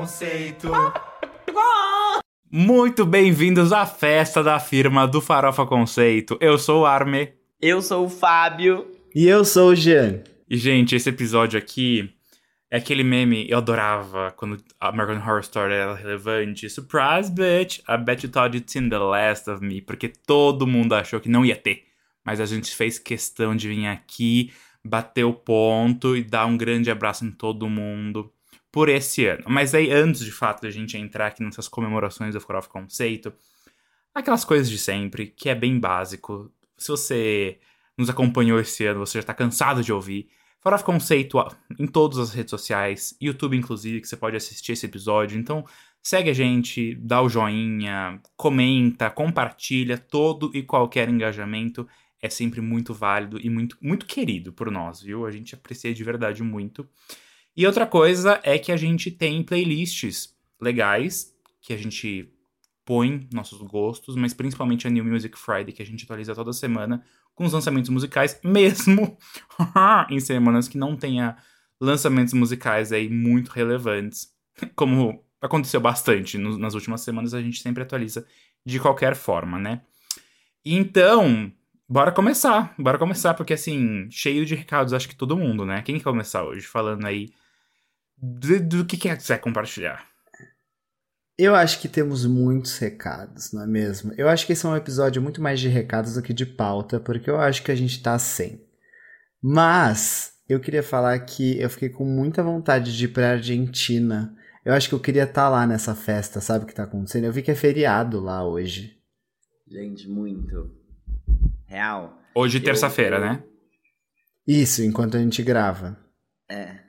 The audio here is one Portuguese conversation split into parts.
Conceito. Muito bem-vindos à festa da firma do Farofa Conceito. Eu sou o Arme. Eu sou o Fábio. E eu sou o Jean. E, gente, esse episódio aqui é aquele meme eu adorava quando a American Horror Story era relevante. Surprise, bitch! I bet you thought you'd seen the last of me. Porque todo mundo achou que não ia ter. Mas a gente fez questão de vir aqui, bater o ponto e dar um grande abraço em todo mundo por esse ano. Mas aí, antes de fato da gente entrar aqui nessas comemorações do Forof Conceito, aquelas coisas de sempre, que é bem básico. Se você nos acompanhou esse ano, você já está cansado de ouvir. Forof Conceito em todas as redes sociais, YouTube inclusive, que você pode assistir esse episódio. Então, segue a gente, dá o joinha, comenta, compartilha, todo e qualquer engajamento é sempre muito válido e muito, muito querido por nós, viu? A gente aprecia de verdade muito. E outra coisa é que a gente tem playlists legais que a gente põe nossos gostos, mas principalmente a New Music Friday que a gente atualiza toda semana com os lançamentos musicais, mesmo em semanas que não tenha lançamentos musicais aí muito relevantes, como aconteceu bastante no, nas últimas semanas, a gente sempre atualiza de qualquer forma, né? Então, bora começar, bora começar, porque assim, cheio de recados, acho que todo mundo, né? Quem quer começar hoje falando aí do, do que quer quiser compartilhar? Eu acho que temos muitos recados, não é mesmo? Eu acho que esse é um episódio muito mais de recados do que de pauta, porque eu acho que a gente tá sem. Mas eu queria falar que eu fiquei com muita vontade de ir pra Argentina. Eu acho que eu queria estar tá lá nessa festa, sabe o que tá acontecendo? Eu vi que é feriado lá hoje. Gente, muito. Real. Hoje, terça-feira, eu... né? Isso, enquanto a gente grava. É.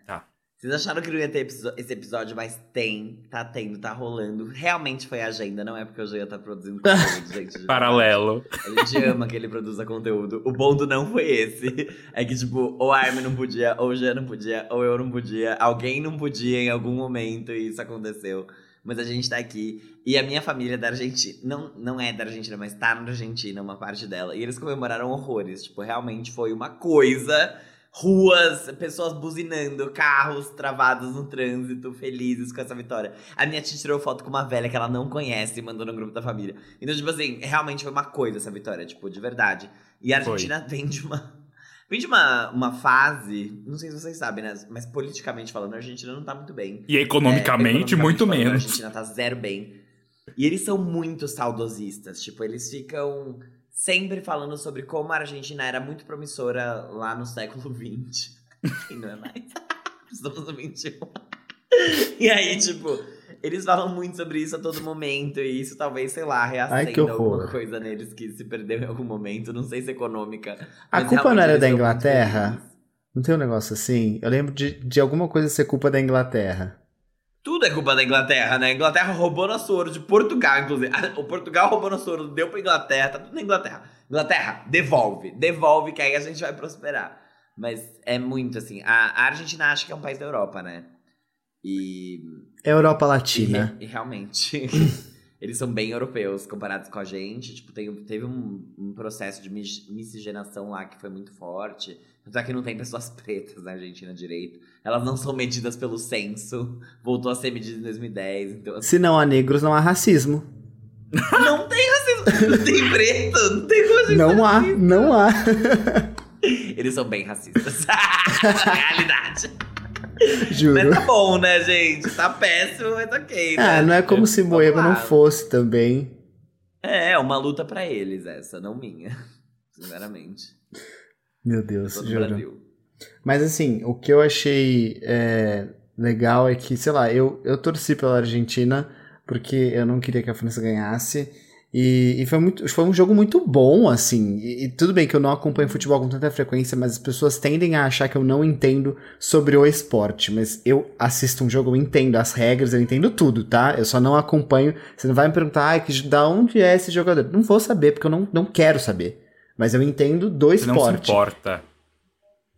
Vocês acharam que não ia ter esse episódio, mas tem, tá tendo, tá rolando. Realmente foi a agenda, não é porque o Jean tá produzindo conteúdo, gente. Paralelo. A gente ama que ele produza conteúdo. O bom do não foi esse. É que, tipo, ou a Armin não podia, ou o Jean não podia, ou eu não podia. Alguém não podia em algum momento e isso aconteceu. Mas a gente tá aqui. E a minha família é da Argentina. Não, não é da Argentina, mas tá na Argentina, uma parte dela. E eles comemoraram horrores. Tipo, realmente foi uma coisa ruas, pessoas buzinando, carros travados no trânsito, felizes com essa vitória. A minha tia tirou foto com uma velha que ela não conhece e mandou no grupo da família. Então, tipo assim, realmente foi uma coisa essa vitória, tipo, de verdade. E a Argentina foi. vem de uma. Vem de uma, uma fase, não sei se vocês sabem, né? Mas politicamente falando, a Argentina não tá muito bem. E economicamente, é, economicamente muito falando, menos. A Argentina tá zero bem. E eles são muito saudosistas. Tipo, eles ficam sempre falando sobre como a Argentina era muito promissora lá no século XX. E não é mais. Estamos no 21. E aí, tipo, eles falam muito sobre isso a todo momento. E isso talvez, sei lá, reacenda alguma coisa neles que se perdeu em algum momento. Não sei se econômica. A culpa não era da Inglaterra? Não tem um negócio assim? Eu lembro de, de alguma coisa ser culpa da Inglaterra. Tudo é culpa da Inglaterra, né? A Inglaterra roubou nosso ouro de Portugal, inclusive. O Portugal roubou nosso ouro, deu pra Inglaterra, tá tudo na Inglaterra. Inglaterra, devolve. Devolve, que aí a gente vai prosperar. Mas é muito assim. A, Argentina acha que é um país da Europa, né? E. É Europa Latina. E, e realmente. eles são bem europeus comparados com a gente. Tipo, tem, teve um, um processo de miscigenação lá que foi muito forte. É que não tem pessoas pretas na Argentina direito. Elas não são medidas pelo censo. Voltou a ser medida em 2010. Então, assim... Se não há negros, não há racismo. não tem racismo. Não tem preto. Não tem como Não há, racista. não há. Eles são bem racistas. Realidade. Juro. Mas tá bom, né, gente? Tá péssimo, mas ok. Né? Ah, não é como se Moema não fosse também. É, é uma luta para eles essa, não minha. Sinceramente. Meu Deus, juro. Mas assim, o que eu achei é, legal é que, sei lá, eu, eu torci pela Argentina porque eu não queria que a França ganhasse. E, e, foi, muito, foi um jogo muito bom, assim. E, e, tudo bem que eu não acompanho futebol com tanta frequência, mas as pessoas tendem a achar que eu não entendo sobre o esporte. Mas eu assisto um jogo, eu entendo as regras, eu entendo tudo, tá? Eu só não acompanho. Você não vai me perguntar, ah, que, da onde é esse jogador? Não vou saber, porque eu não, não quero saber. Mas eu entendo do Você esporte. Não se importa.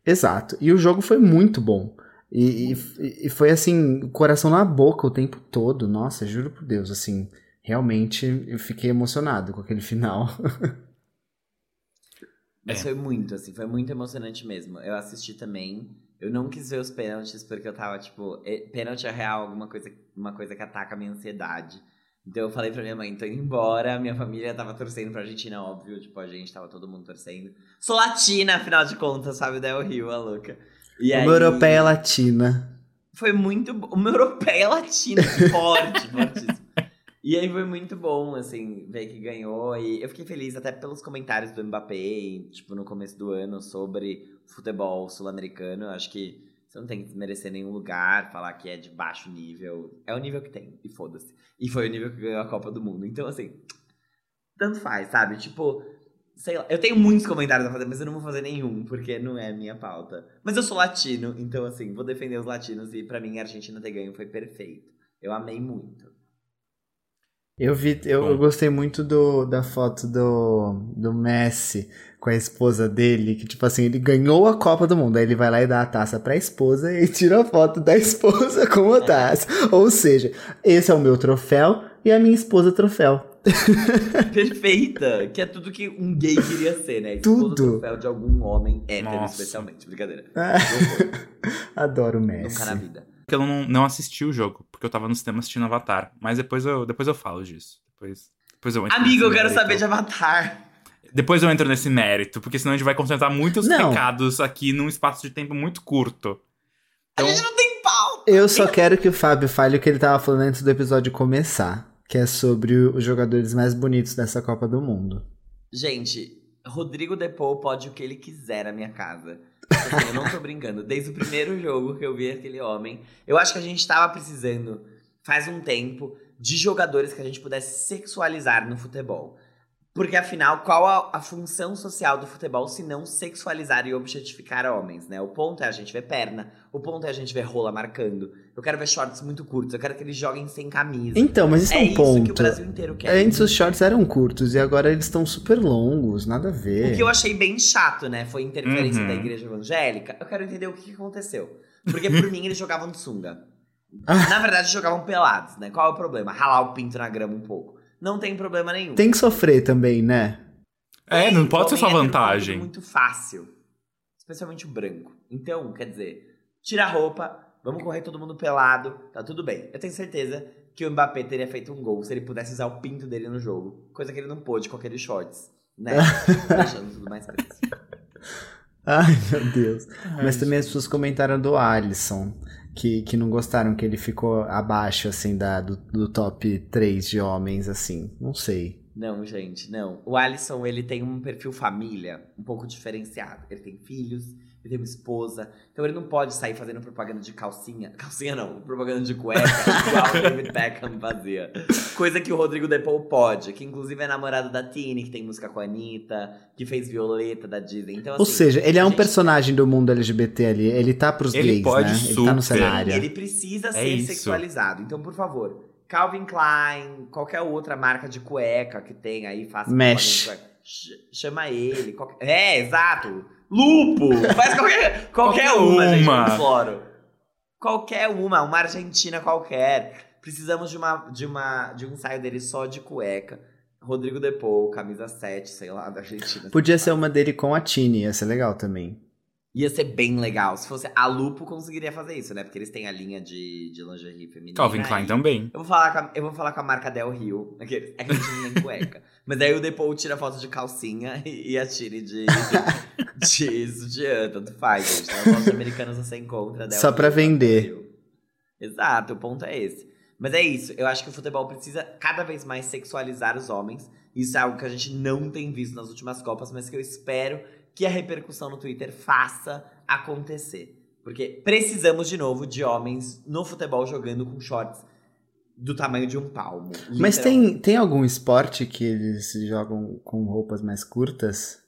Exato. E o jogo foi muito bom. E, e, e, foi assim, coração na boca o tempo todo. Nossa, juro por Deus, assim, realmente eu fiquei emocionado com aquele final. Mas é. foi muito, assim, foi muito emocionante mesmo. Eu assisti também. Eu não quis ver os pênaltis porque eu tava, tipo, pênalti é real, alguma coisa, uma coisa que ataca a minha ansiedade. Então eu falei pra minha mãe, tô indo embora, minha família tava torcendo pra Argentina, óbvio, tipo, a gente tava todo mundo torcendo. Sou latina, afinal de contas, sabe, Del Rio, a louca. E Uma aí... europeia latina. Foi muito bom. Uma europeia latina, forte, fortíssimo. E aí foi muito bom, assim, ver que ganhou. E eu fiquei feliz até pelos comentários do Mbappé, tipo, no começo do ano, sobre futebol sul-americano. Acho que você não tem que merecer nenhum lugar, falar que é de baixo nível. É o nível que tem, e foda-se. E foi o nível que ganhou a Copa do Mundo. Então, assim, tanto faz, sabe? Tipo, sei lá. Eu tenho muitos comentários a fazer, mas eu não vou fazer nenhum, porque não é minha pauta. Mas eu sou latino, então, assim, vou defender os latinos. E para mim, a Argentina ter ganho foi perfeito. Eu amei muito. Eu vi, eu, eu, gostei muito do, da foto do, do Messi com a esposa dele, que tipo assim, ele ganhou a Copa do Mundo, aí ele vai lá e dá a taça pra esposa e tira a foto da esposa com a taça. Ou seja, esse é o meu troféu e a minha esposa troféu. Perfeita! Que é tudo que um gay queria ser, né? Esposa tudo. troféu de algum homem hétero, Nossa. especialmente. Brincadeira. Adoro o Messi. Nunca na vida que eu não, não assisti o jogo, porque eu tava no cinema assistindo Avatar. Mas depois eu, depois eu falo disso. Depois, depois eu Amigo, eu quero mérito. saber de Avatar. Depois eu entro nesse mérito, porque senão a gente vai concentrar muitos não. recados aqui num espaço de tempo muito curto. Então... A gente não tem pau! Eu só quero que o Fábio fale o que ele tava falando antes do episódio começar, que é sobre os jogadores mais bonitos dessa Copa do Mundo. Gente, Rodrigo Depou pode o que ele quiser na minha casa. Assim, eu não tô brincando. Desde o primeiro jogo que eu vi aquele homem, eu acho que a gente tava precisando, faz um tempo, de jogadores que a gente pudesse sexualizar no futebol. Porque afinal, qual a, a, função social do futebol se não sexualizar e objetificar homens, né? O ponto é a gente ver perna, o ponto é a gente ver rola marcando. Eu quero ver shorts muito curtos, eu quero que eles joguem sem camisa. Então, mas isso é, é um ponto. que o Brasil inteiro quer. Antes os shorts eram curtos e agora eles estão super longos, nada a ver. O que eu achei bem chato, né? Foi interferência uhum. da igreja evangélica. Eu quero entender o que aconteceu. Porque por mim eles jogavam de sunga. Ah. Na verdade, jogavam pelados, né? Qual é o problema? Ralar o pinto na grama um pouco não tem problema nenhum. Tem que sofrer também, né? É, não pode ser só vantagem. É muito fácil. Especialmente o branco. Então, quer dizer, tira a roupa, vamos correr todo mundo pelado, tá tudo bem. Eu tenho certeza que o Mbappé teria feito um gol se ele pudesse usar o pinto dele no jogo. Coisa que ele não pôde com aqueles shorts, né? Deixando tudo mais preso. Ai, meu Deus. Ai, Mas também gente. as pessoas comentaram do Alisson que, que não gostaram que ele ficou abaixo, assim, da, do, do top 3 de homens, assim. Não sei. Não, gente, não. O Alisson, ele tem um perfil família um pouco diferenciado. Ele tem filhos, ele tem uma esposa. Então ele não pode sair fazendo propaganda de calcinha. Calcinha não, propaganda de cueca, igual o David Beckham fazia. Coisa que o Rodrigo Depou pode, que inclusive é namorado da Tini, que tem música com a Anitta, que fez Violeta da Disney. Então, assim, Ou seja, ele é um gente... personagem do mundo LGBT ali. Ele tá pros ele gays, pode né? Super. Ele tá no cenário. Ele precisa é ser isso. sexualizado. Então, por favor, Calvin Klein, qualquer outra marca de cueca que tem aí, faça Mesh. Chama ele. Qualquer... É, exato. Lupo! Faz qualquer, qualquer, qualquer uma, uma, gente. Qualquer uma, uma argentina qualquer. Precisamos de, uma, de, uma, de um ensaio dele só de cueca. Rodrigo Depou, camisa 7, sei lá, da Argentina. Podia ser uma dele com a Tini, ia ser legal também. Ia ser bem legal. Se fosse a Lupo, conseguiria fazer isso, né? Porque eles têm a linha de, de lingerie feminina. Calvin Klein também. Eu vou, falar com a, eu vou falar com a marca Del Rio. É que, é que a gente nem cueca. Mas aí o Depou tira foto de calcinha e, e a Tire de, de sutiã. Tanto faz, gente. Nas lojas americanas você encontra Del Só Rio, pra vender. Exato, o ponto é esse. Mas é isso. Eu acho que o futebol precisa cada vez mais sexualizar os homens. Isso é algo que a gente não tem visto nas últimas Copas, mas que eu espero que a repercussão no Twitter faça acontecer. Porque precisamos de novo de homens no futebol jogando com shorts do tamanho de um palmo. Mas tem, tem algum esporte que eles jogam com roupas mais curtas?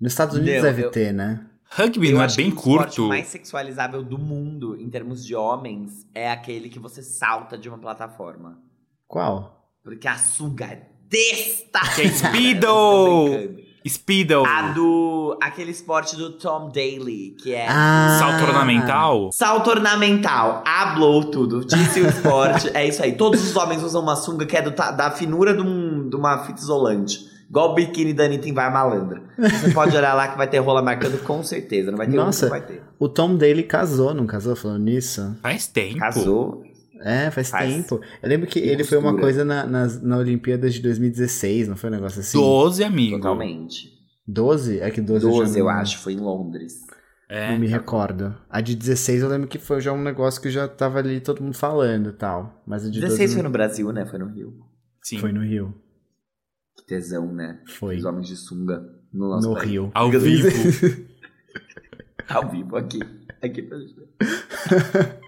Nos Estados Unidos deve eu, ter, né? Rugby não é bem curto. O esporte mais sexualizável do mundo, em termos de homens, é aquele que você salta de uma plataforma. Qual? Porque a sunga é desta! Que é Speedo! Speedo. A do. aquele esporte do Tom Daly, que é. Ah. Salto ornamental? Salto ornamental. Hablou tudo. Disse o esporte. é isso aí. Todos os homens usam uma sunga que é do, da finura de, um, de uma fita isolante. Igual o biquíni da Anitta em Vai Malandra. Você pode olhar lá que vai ter rola marcando com certeza. Não vai ter Nossa, um, vai ter. o Tom Daly casou, não casou falando nisso? Faz tempo. Casou. É, faz, Faz. tempo. Eu lembro que Que ele foi uma coisa na, nas- na Olimpíadas de 2016, não foi um negócio assim? 12, amigo. Totalmente. 12? É que 12, eu já 12, eu não- acho. Foi em Londres. É. Não me recordo. A de 16 eu lembro que foi já um negócio que já tava ali todo mundo falando e tal. Mas a de 16 12 foi não- no Brasil, né? Foi no Rio. Sim. foi no Rio. Que tesão, né? Foi. Os homens de sunga no nosso No país. Rio. Ao vivo. Ao vivo, aqui. Aqui pra gente.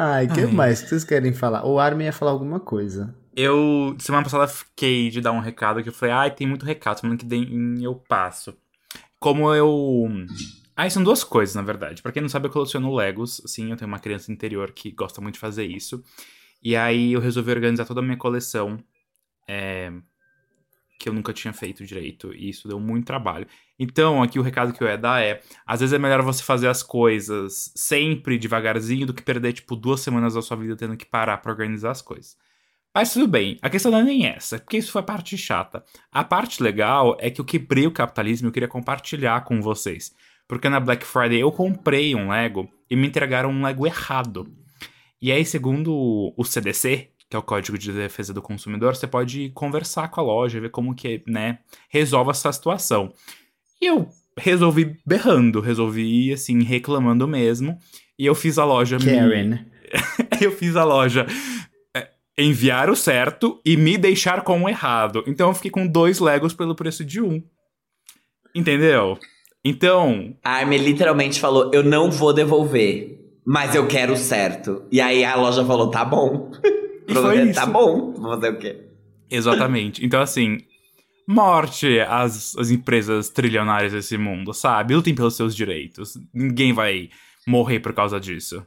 Ai, o que Ai. mais que vocês querem falar? O Armin ia falar alguma coisa. Eu, semana passada, fiquei de dar um recado que eu falei, ai, tem muito recado, semana que vem eu passo. Como eu. Ah, são duas coisas, na verdade. Pra quem não sabe, eu coleciono Legos. Sim, eu tenho uma criança interior que gosta muito de fazer isso. E aí eu resolvi organizar toda a minha coleção. é, que eu nunca tinha feito direito. E isso deu muito trabalho. Então, aqui o recado que eu ia dar é: às vezes é melhor você fazer as coisas sempre devagarzinho do que perder, tipo, duas semanas da sua vida tendo que parar pra organizar as coisas. Mas tudo bem, a questão não é nem essa, porque isso foi a parte chata. A parte legal é que eu quebrei o capitalismo e eu queria compartilhar com vocês. Porque na Black Friday eu comprei um Lego e me entregaram um Lego errado. E aí, segundo o CDC, que é o Código de Defesa do Consumidor, você pode conversar com a loja, ver como que, né, resolve essa situação. E eu resolvi berrando, resolvi, assim, reclamando mesmo. E eu fiz a loja me- Karen. eu fiz a loja é, enviar o certo e me deixar com o errado. Então eu fiquei com dois Legos pelo preço de um. Entendeu? Então, A Armin literalmente falou: Eu não vou devolver, mas eu quero o certo. E aí a loja falou: Tá bom. E foi isso. Tá bom. Vou fazer o quê? exatamente. Então, assim, morte às, às empresas trilionárias desse mundo, sabe? Lutem pelos seus direitos. Ninguém vai morrer por causa disso.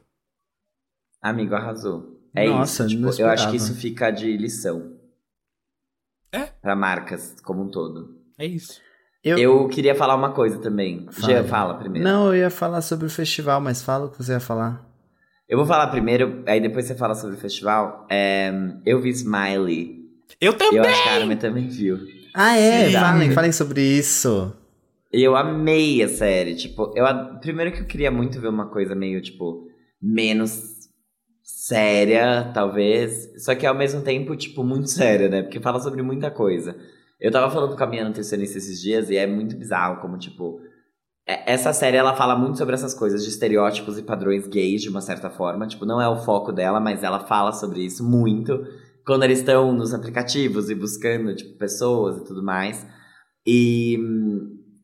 Amigo, arrasou. É Nossa, isso. Tipo, eu acho que isso fica de lição. É. Pra marcas como um todo. É isso. Eu, Eu queria falar uma coisa também. Fale. Jean, fala primeiro. Não, eu ia falar sobre o festival, mas fala o que você ia falar. Eu vou falar primeiro, aí depois você fala sobre o festival. É, eu vi Smiley. Eu também! Eu acho que a Armin também viu. Ah, é? Sim. Falem, falem sobre isso. Eu amei a série. Tipo, eu, a- primeiro que eu queria muito ver uma coisa meio, tipo, menos séria, talvez. Só que ao mesmo tempo, tipo, muito séria, né? Porque fala sobre muita coisa. Eu tava falando com a minha nutricionista esses dias e é muito bizarro como, tipo. é- Essa série, ela fala muito sobre essas coisas de estereótipos e padrões gays, de uma certa forma. Tipo, não é o foco dela, mas ela fala sobre isso muito. Quando eles estão nos aplicativos e buscando, tipo, pessoas e tudo mais. E,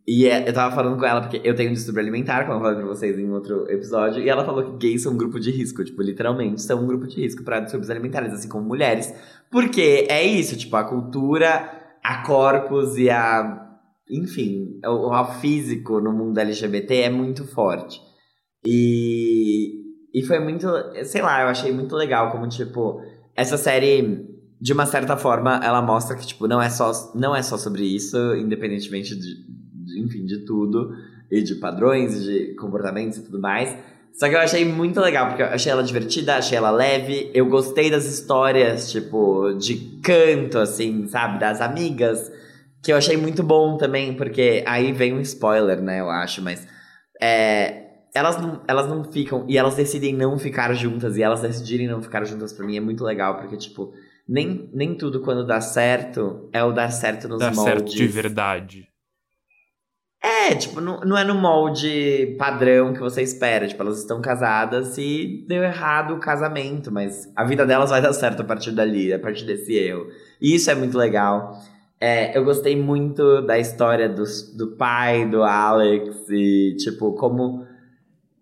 e é- eu tava falando com ela, porque eu tenho um distúrbio alimentar, como eu falei pra vocês em outro episódio, e ela falou que gays são um grupo de risco, tipo, literalmente são um grupo de risco para distúrbios alimentares, assim como mulheres. Porque é isso, tipo, a cultura, a corpos e a. Enfim, o, o físico no mundo LGBT é muito forte. E, e foi muito. Sei lá, eu achei muito legal como, tipo, essa série de uma certa forma, ela mostra que, tipo, não é só, não é só sobre isso, independentemente de, de, enfim, de tudo, e de padrões, e de comportamentos e tudo mais. Só que eu achei muito legal, porque eu achei ela divertida, achei ela leve, eu gostei das histórias, tipo, de canto, assim, sabe, das amigas, que eu achei muito bom também, porque aí vem um spoiler, né, eu acho, mas é, elas não, elas não ficam, e elas decidem não ficar juntas, e elas decidirem não ficar juntas pra mim é muito legal, porque, tipo, nem, nem tudo quando dá certo é o dar certo nos Dá moldes. certo de verdade. É, tipo, não, não é no molde padrão que você espera. Tipo, elas estão casadas e deu errado o casamento, mas a vida delas vai dar certo a partir dali, a partir desse erro. E isso é muito legal. É, eu gostei muito da história do, do pai do Alex e, tipo, como,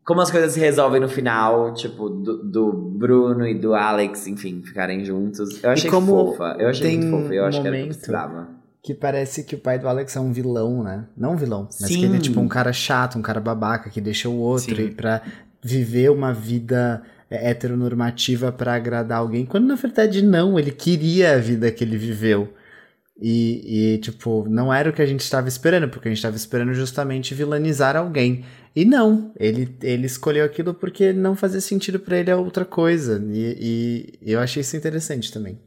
como as coisas se resolvem no final, tipo, do, do Bruno e do Alex, enfim, ficarem juntos. Eu achei fofa. Eu achei muito fofa. Eu um acho que era que precisava. Que parece que o pai do Alex é um vilão, né? Não um vilão, mas Sim. que ele é tipo um cara chato, um cara babaca que deixa o outro Sim. e pra viver uma vida é, heteronormativa pra agradar alguém, quando na verdade não, ele queria a vida que ele viveu. E, e, tipo, não era o que a gente estava esperando, porque a gente estava esperando justamente vilanizar alguém. E não, ele, ele escolheu aquilo porque não fazia sentido pra ele a outra coisa. E, e eu achei isso interessante também.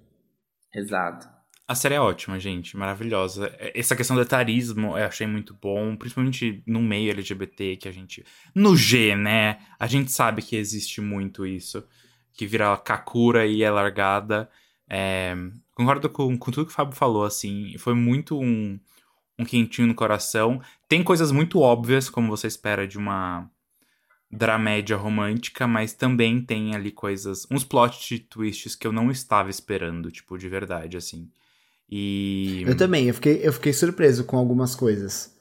Exato. A série é ótima, gente, maravilhosa. É, essa questão do etarismo eu achei muito bom, principalmente no meio LGBT que a gente. No G, né? A gente sabe que existe muito isso. Que vira Kakura e é largada. É... Concordo com, com tudo que o Fábio falou, assim. Foi muito um, um quentinho no coração. Tem coisas muito óbvias, como você espera de uma dramédia romântica, mas também tem ali coisas. uns plot twists que eu não estava esperando, tipo, de verdade, assim. E. Eu também, eu fiquei, eu fiquei surpreso com algumas coisas.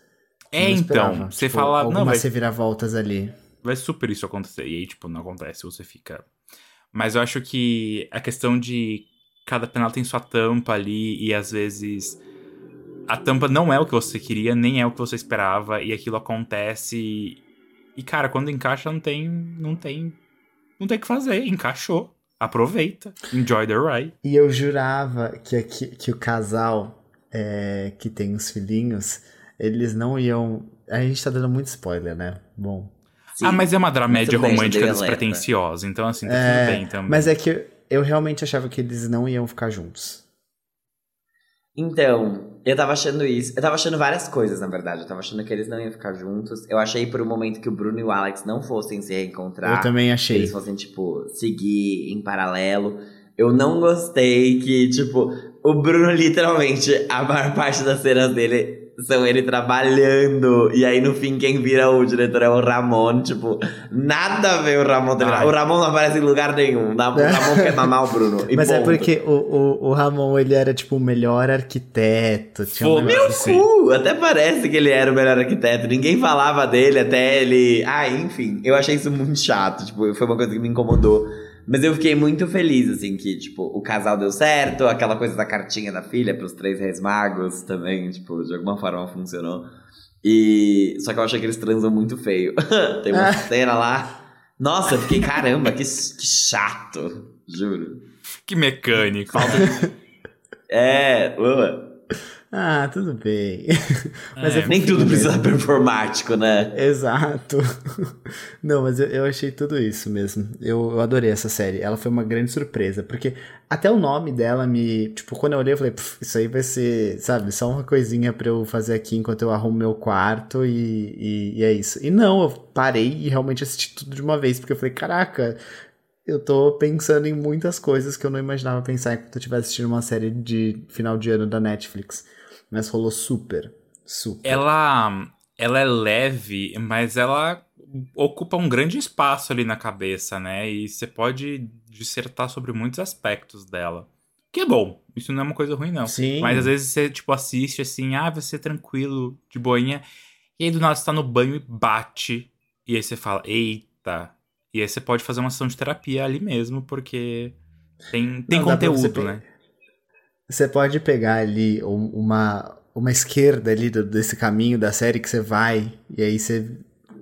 É, então. Você tipo, fala. Algumas não, vai, reviravoltas ali. Vai super isso acontecer. E aí, tipo, não acontece, você fica. Mas eu acho que a questão de cada penal tem sua tampa ali e às vezes a tampa não é o que você queria, nem é o que você esperava, e aquilo acontece. E, cara, quando encaixa, não tem. Não tem. Não tem o que fazer. Encaixou. Aproveita. Enjoy the ride. E eu jurava que, que, que o casal é, que tem os filhinhos, eles não iam. A gente tá dando muito spoiler, né? Bom. Sim, ah, mas é uma dramédia romântica despretensiosa, então assim, tá é, tudo bem também. Mas é que eu realmente achava que eles não iam ficar juntos. Então, eu tava achando isso. Eu tava achando várias coisas, na verdade. Eu tava achando que eles não iam ficar juntos. Eu achei por um momento que o Bruno e o Alex não fossem se reencontrar. Eu também achei. Que eles fossem, tipo, seguir em paralelo. Eu não gostei que, tipo, o Bruno literalmente, a maior parte das cenas dele são ele trabalhando. E aí, no fim, quem vira o diretor é o Ramon. Tipo, nada a ver o Ramon. Ai. O Ramon não aparece em lugar nenhum. O Ramon quer mamar o Bruno. Mas é ponto. é porque o, o, o, Ramon, ele era, tipo, o melhor arquiteto. Tinha um meu assim. cu! Até parece que ele era o melhor arquiteto. Ninguém falava dele até ele... Ah, enfim. Eu achei isso muito chato. Tipo, foi uma coisa que me incomodou. Mas eu fiquei muito feliz, assim, que, tipo, o casal deu certo, aquela coisa da cartinha da filha pros três reis magos também, tipo, de alguma forma funcionou. E. Só que eu achei que eles transam muito feio. Tem uma cena lá. Nossa, eu fiquei, caramba, que, que chato. Juro. Que mecânico. Falta... é, ué. Ah, tudo bem. mas é, nem tudo precisa ser performático, né? Exato. Não, mas eu, eu achei tudo isso mesmo. Eu, eu adorei essa série. Ela foi uma grande surpresa, porque até o nome dela me. Tipo, quando eu olhei, eu falei, isso aí vai ser, sabe, só uma coisinha pra eu fazer aqui enquanto eu arrumo meu quarto e, e, e é isso. E não, eu parei e realmente assisti tudo de uma vez, porque eu falei, caraca, eu tô pensando em muitas coisas que eu não imaginava pensar enquanto eu estivesse assistindo uma série de final de ano da Netflix. Mas rolou super, super. Ela, ela é leve, mas ela ocupa um grande espaço ali na cabeça, né? E você pode dissertar sobre muitos aspectos dela. Que é bom. Isso não é uma coisa ruim, não. Sim. Mas às vezes você, tipo, assiste assim, ah, vai ser tranquilo, de boinha. E aí do nada você tá no banho e bate. E aí você fala, eita. E aí você pode fazer uma sessão de terapia ali mesmo, porque tem, tem não, conteúdo, né? Você pode pegar ali uma, uma esquerda ali do, desse caminho da série que você vai, e aí você,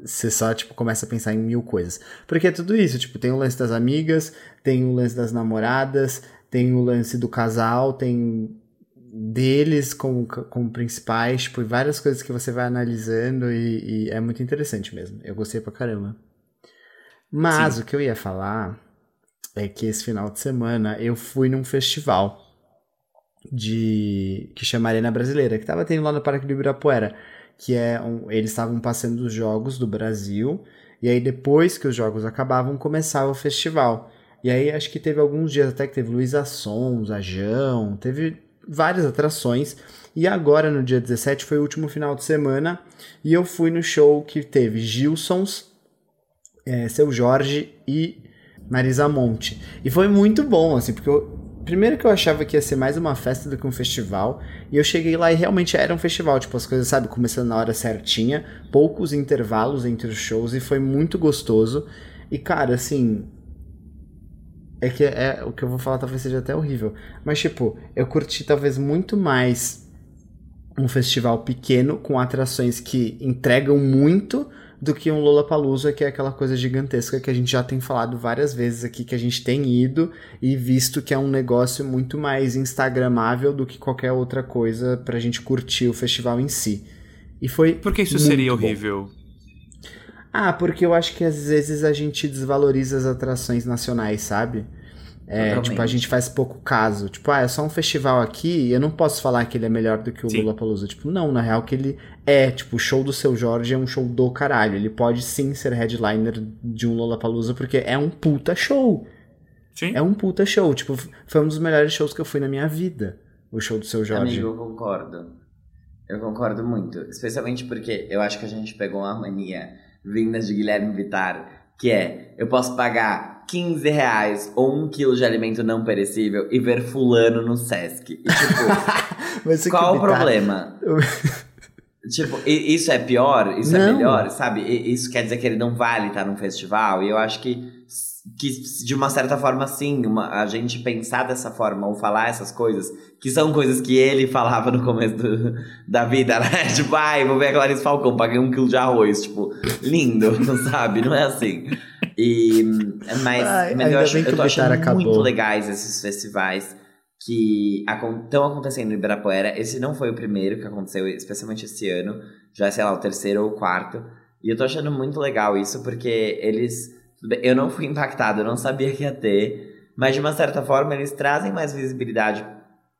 você só, tipo, começa a pensar em mil coisas. Porque é tudo isso, tipo, tem o lance das amigas, tem o lance das namoradas, tem o lance do casal, tem deles como, como principais, tipo, várias coisas que você vai analisando e, e é muito interessante mesmo. Eu gostei pra caramba. Mas Sim. o que eu ia falar é que esse final de semana eu fui num festival de que chama Arena Brasileira, que estava tendo lá no Parque do Ibirapuera, que é um, eles estavam passando os jogos do Brasil e aí depois que os jogos acabavam começava o festival. E aí acho que teve alguns dias até que teve Luísa Sons, a Jão, teve várias atrações. E agora no dia 17 foi o último final de semana e eu fui no show que teve Gilsons, é, Seu Jorge e Marisa Monte. E foi muito bom, assim, porque eu, Primeiro que eu achava que ia ser mais uma festa do que um festival, e eu cheguei lá e realmente era um festival, tipo, as coisas, sabe, começando na hora certinha, poucos intervalos entre os shows, e foi muito gostoso. E, cara, assim. É que é, o que eu vou falar talvez seja até horrível. Mas, tipo, eu curti talvez muito mais um festival pequeno com atrações que entregam muito do que um Lollapalooza, que é aquela coisa gigantesca que a gente já tem falado várias vezes aqui, que a gente tem ido e visto que é um negócio muito mais instagramável do que qualquer outra coisa pra gente curtir o festival em si. E foi Por que isso seria bom. horrível? Ah, porque eu acho que às vezes a gente desvaloriza as atrações nacionais, sabe? É, tipo, a gente faz pouco caso. Tipo, ah, é só um festival aqui e eu não posso falar que ele é melhor do que o Lula Lollapalooza. Tipo, não, na real que ele é. Tipo, o show do Seu Jorge é um show do caralho. Ele pode sim ser headliner de um Lollapalooza porque é um puta show. Sim. É um puta show. Tipo, foi um dos melhores shows que eu fui na minha vida. O show do Seu Jorge. Amigo, eu concordo. Eu concordo muito. Especialmente porque eu acho que a gente pegou uma mania vinda de Guilherme Vittar, que é, eu posso pagar 15 reais ou um quilo de alimento não perecível e ver fulano no Sesc. E, tipo, qual o problema? tipo, isso é pior? Isso é não. é melhor? Sabe? Isso quer dizer que ele não vale estar num festival? E eu acho que, que de uma certa forma, sim, uma, a gente pensar dessa forma ou falar essas coisas, que são coisas que ele falava no começo do, da vida, né? Tipo, ai, vou ver a Clarice Falcão, paguei um quilo de arroz. Tipo, lindo, sabe? Não é assim. E, mas, Ai, mas eu, acho, eu tô achando acabou. muito legais esses festivais que estão acontecendo em Ibirapuera. Esse não foi o primeiro que aconteceu, especialmente esse ano. Já é, sei lá, o terceiro ou o quarto. E eu tô achando muito legal isso, porque eles... Eu não fui impactado, eu não sabia que ia ter. Mas, de uma certa forma, eles trazem mais visibilidade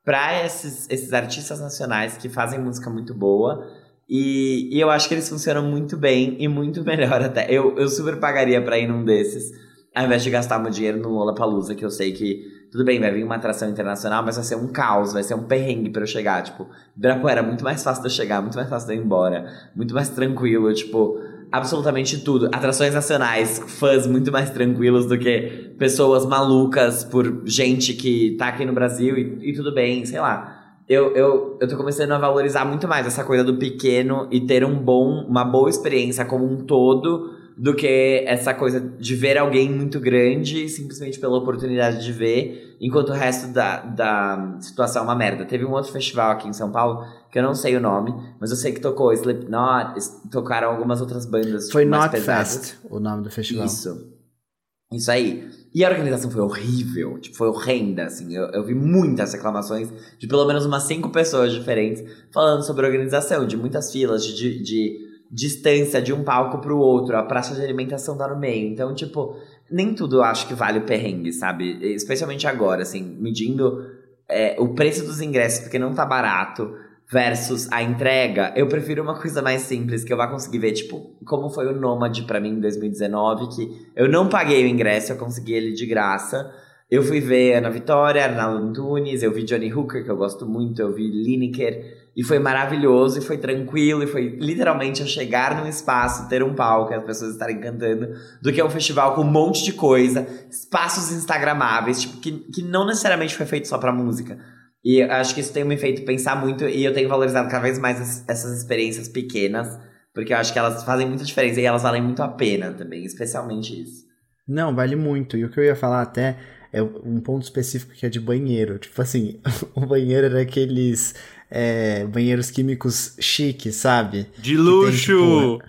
para esses, esses artistas nacionais que fazem música muito boa e, e, eu acho que eles funcionam muito bem e muito melhor até. Eu, eu super pagaria pra ir num desses, ao invés de gastar meu dinheiro no Lollapalooza, que eu sei que, tudo bem, vai vir uma atração internacional, mas vai ser um caos, vai ser um perrengue pra eu chegar. Tipo, Ibirapuera muito mais fácil de eu chegar, muito mais fácil de eu ir embora, muito mais tranquilo, tipo, absolutamente tudo. Atrações nacionais, fãs muito mais tranquilos do que pessoas malucas por gente que tá aqui no Brasil e, e tudo bem, sei lá eu, eu, eu tô começando a valorizar muito mais essa coisa do pequeno e ter um bom, uma boa experiência como um todo do que essa coisa de ver alguém muito grande simplesmente pela oportunidade de ver, enquanto o resto da, da situação é uma merda. Teve um outro festival aqui em São Paulo, que eu não sei o nome, mas eu sei que tocou Slipknot, tocaram algumas outras bandas Foi tipo, Not Fest, o nome do festival. Isso. Isso aí. E a organização foi horrível, tipo, foi horrenda, assim. Eu, eu vi muitas reclamações de pelo menos umas cinco pessoas diferentes falando sobre a organização, de muitas filas, de, de distância de um palco pro outro, a praça de alimentação tá no meio. Então, tipo, nem tudo eu acho que vale o perrengue, sabe? Especialmente agora, assim, medindo é, o preço dos ingressos, porque não tá barato versus a entrega, eu prefiro uma coisa mais simples, que eu vá conseguir ver, tipo, como foi o Nomad para mim em 2019, que eu não paguei o ingresso, eu consegui ele de graça. Eu fui ver Ana Vitória, Arnaldo Antunes, eu vi Johnny Hooker, que eu gosto muito, eu vi Lineker, e foi maravilhoso, e foi tranquilo, e foi literalmente eu chegar num espaço, ter um palco, as pessoas estarem cantando, do que um festival com um monte de coisa, espaços instagramáveis, tipo, que, que não necessariamente foi feito só pra música e acho que isso tem me feito pensar muito e eu tenho valorizado cada vez mais essas experiências pequenas, porque eu acho que elas fazem muita diferença e elas valem muito a pena também, especialmente isso. Não, vale muito. E o que eu ia falar até é um ponto específico que é de banheiro. Tipo assim, o banheiro era aqueles é, banheiros químicos chiques, sabe? De luxo! Tipo,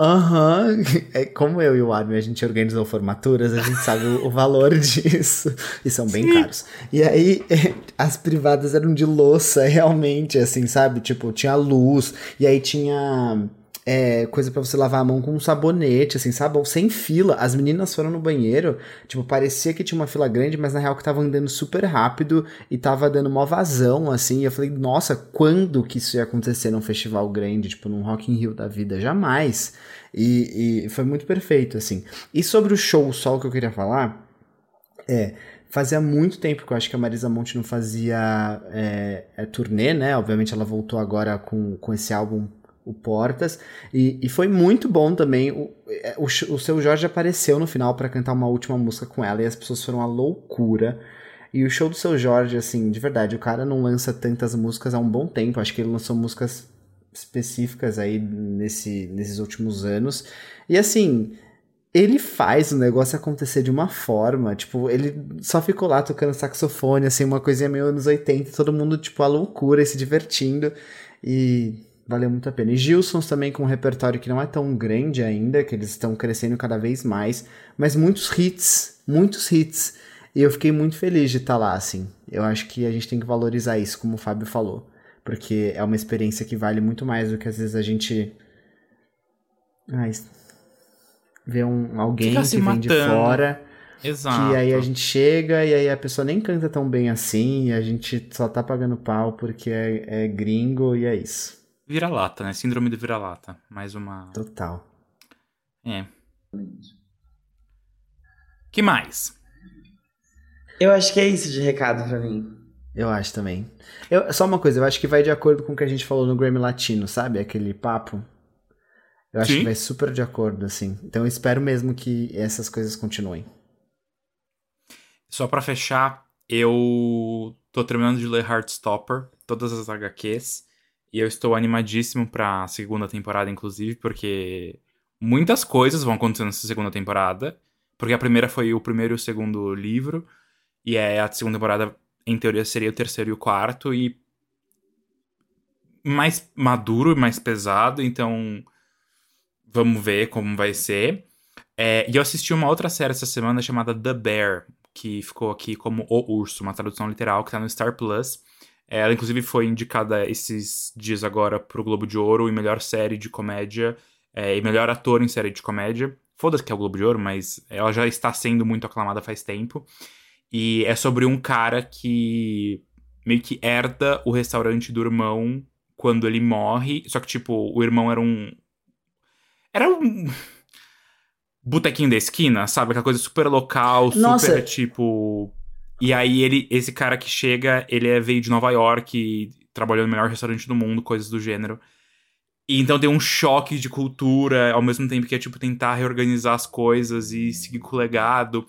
Aham, uhum. é como eu e o Armin, a gente organizou formaturas, a gente sabe o, o valor disso, e são bem Sim. caros. E aí, as privadas eram de louça, realmente, assim, sabe? Tipo, tinha luz, e aí tinha é, coisa para você lavar a mão com um sabonete, assim, sabe? Sem fila. As meninas foram no banheiro, tipo, parecia que tinha uma fila grande, mas na real que tava andando super rápido e tava dando uma vazão, assim. E eu falei, nossa, quando que isso ia acontecer num festival grande, tipo, num Rock in Rio da vida? Jamais. E, e foi muito perfeito, assim. E sobre o show Sol que eu queria falar, é. Fazia muito tempo que eu acho que a Marisa Monte não fazia é, é, turnê, né? Obviamente ela voltou agora com, com esse álbum o Portas. E, e foi muito bom também. O, é, o, o seu Jorge apareceu no final para cantar uma última música com ela e as pessoas foram a loucura. E o show do seu Jorge, assim, de verdade, o cara não lança tantas músicas há um bom tempo. Acho que ele lançou músicas específicas aí nesse, nesses últimos anos. E assim, ele faz o negócio acontecer de uma forma, tipo, ele só ficou lá tocando saxofone, assim, uma coisinha meio anos 80, todo mundo, tipo, a loucura e se divertindo. E valeu muito a pena. E Gilsons também com um repertório que não é tão grande ainda, que eles estão crescendo cada vez mais, mas muitos hits, muitos hits. E eu fiquei muito feliz de estar tá lá, assim. Eu acho que a gente tem que valorizar isso, como o Fábio falou. Porque é uma experiência que vale muito mais do que às vezes a gente. Ai, ver um, alguém que vem matando. de fora Exato. Que aí a gente chega e aí a pessoa nem canta tão bem assim, e a gente só tá pagando pau porque é, é gringo e é isso. Vira-lata, né? Síndrome do vira-lata. Mais uma. Total. É. Que mais? Eu acho que é isso de recado para mim. Eu acho também. Eu, só uma coisa, eu acho que vai de acordo com o que a gente falou no Grammy Latino, sabe? Aquele papo. Eu acho Sim. que vai super de acordo, assim. Então eu espero mesmo que essas coisas continuem. Só para fechar, eu tô terminando de ler Heartstopper, todas as HQs, e eu estou animadíssimo pra segunda temporada, inclusive, porque muitas coisas vão acontecer nessa segunda temporada. Porque a primeira foi o primeiro e o segundo livro, e é a segunda temporada, em teoria, seria o terceiro e o quarto, e mais maduro mais pesado, então vamos ver como vai ser. É, e eu assisti uma outra série essa semana chamada The Bear, que ficou aqui como O Urso, uma tradução literal que tá no Star Plus. Ela, inclusive, foi indicada esses dias agora pro Globo de Ouro em melhor série de comédia é, e melhor ator em série de comédia. Foda-se que é o Globo de Ouro, mas ela já está sendo muito aclamada faz tempo. E é sobre um cara que meio que herda o restaurante do irmão quando ele morre. Só que, tipo, o irmão era um. Era um. Botequinho da esquina, sabe? Aquela coisa super local, Nossa. super tipo. E aí ele, esse cara que chega, ele é, veio de Nova York, trabalhou no melhor restaurante do mundo, coisas do gênero. E então tem um choque de cultura, ao mesmo tempo que é tipo tentar reorganizar as coisas e seguir com o legado.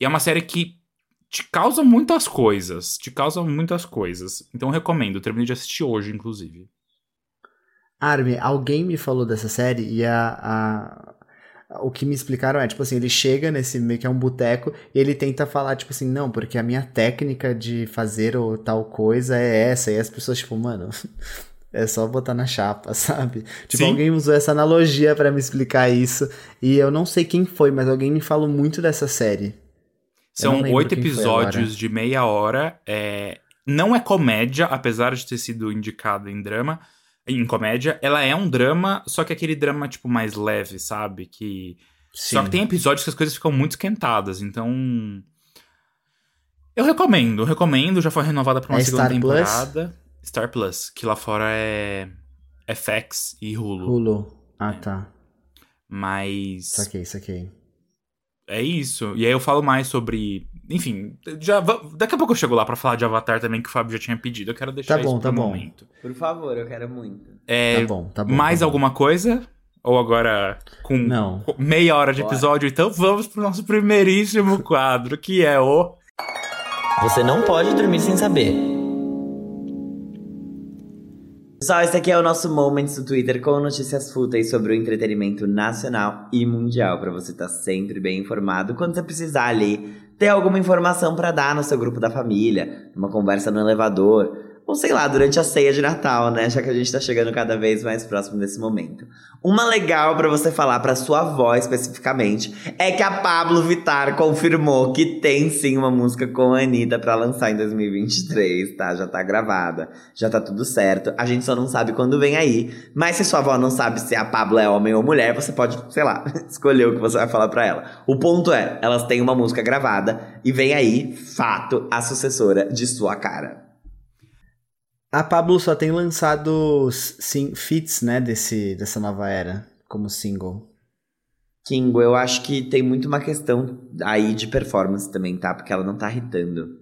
E é uma série que te causa muitas coisas. Te causa muitas coisas. Então recomendo. terminei de assistir hoje, inclusive. Armin, alguém me falou dessa série e a, a, o que me explicaram é, tipo assim, ele chega nesse meio que é um boteco e ele tenta falar, tipo assim, não, porque a minha técnica de fazer ou tal coisa é essa. E as pessoas, tipo, mano, é só botar na chapa, sabe? Tipo, Sim. alguém usou essa analogia para me explicar isso. E eu não sei quem foi, mas alguém me falou muito dessa série. São oito episódios de meia hora. É... Não é comédia, apesar de ter sido indicado em drama. Em comédia, ela é um drama, só que aquele drama, tipo, mais leve, sabe? Que. Sim. Só que tem episódios que as coisas ficam muito esquentadas, então. Eu recomendo, recomendo. Já foi renovada pra uma é segunda Star temporada. Plus? Star Plus, que lá fora é FX e Hulu. Hulu. Ah, é. tá. Mas. Saquei, saquei. É isso. E aí eu falo mais sobre. Enfim, já daqui a pouco eu chego lá para falar de Avatar também, que o Fábio já tinha pedido. Eu quero deixar tá bom, isso tá bom. momento. Por favor, eu quero muito. É, tá bom, tá bom. Mais tá bom. alguma coisa? Ou agora com Não. meia hora de episódio? Então vamos pro nosso primeiríssimo quadro, que é o. Você não pode dormir sem saber. Pessoal, esse aqui é o nosso Moments do Twitter com notícias fúteis sobre o entretenimento nacional e mundial, para você estar tá sempre bem informado quando você precisar ali ter alguma informação para dar no seu grupo da família, numa conversa no elevador, ou sei lá, durante a ceia de Natal, né? Já que a gente tá chegando cada vez mais próximo desse momento. Uma legal para você falar para sua avó especificamente é que a Pablo Vitar confirmou que tem sim uma música com a Anitta pra lançar em 2023, tá? Já tá gravada, já tá tudo certo. A gente só não sabe quando vem aí, mas se sua avó não sabe se a Pablo é homem ou mulher, você pode, sei lá, escolher o que você vai falar para ela. O ponto é, elas têm uma música gravada e vem aí, fato, a sucessora de sua cara. A Pablo só tem lançado sim, feats, né, desse, dessa nova era, como single. Kingo, eu acho que tem muito uma questão aí de performance também, tá? Porque ela não tá irritando.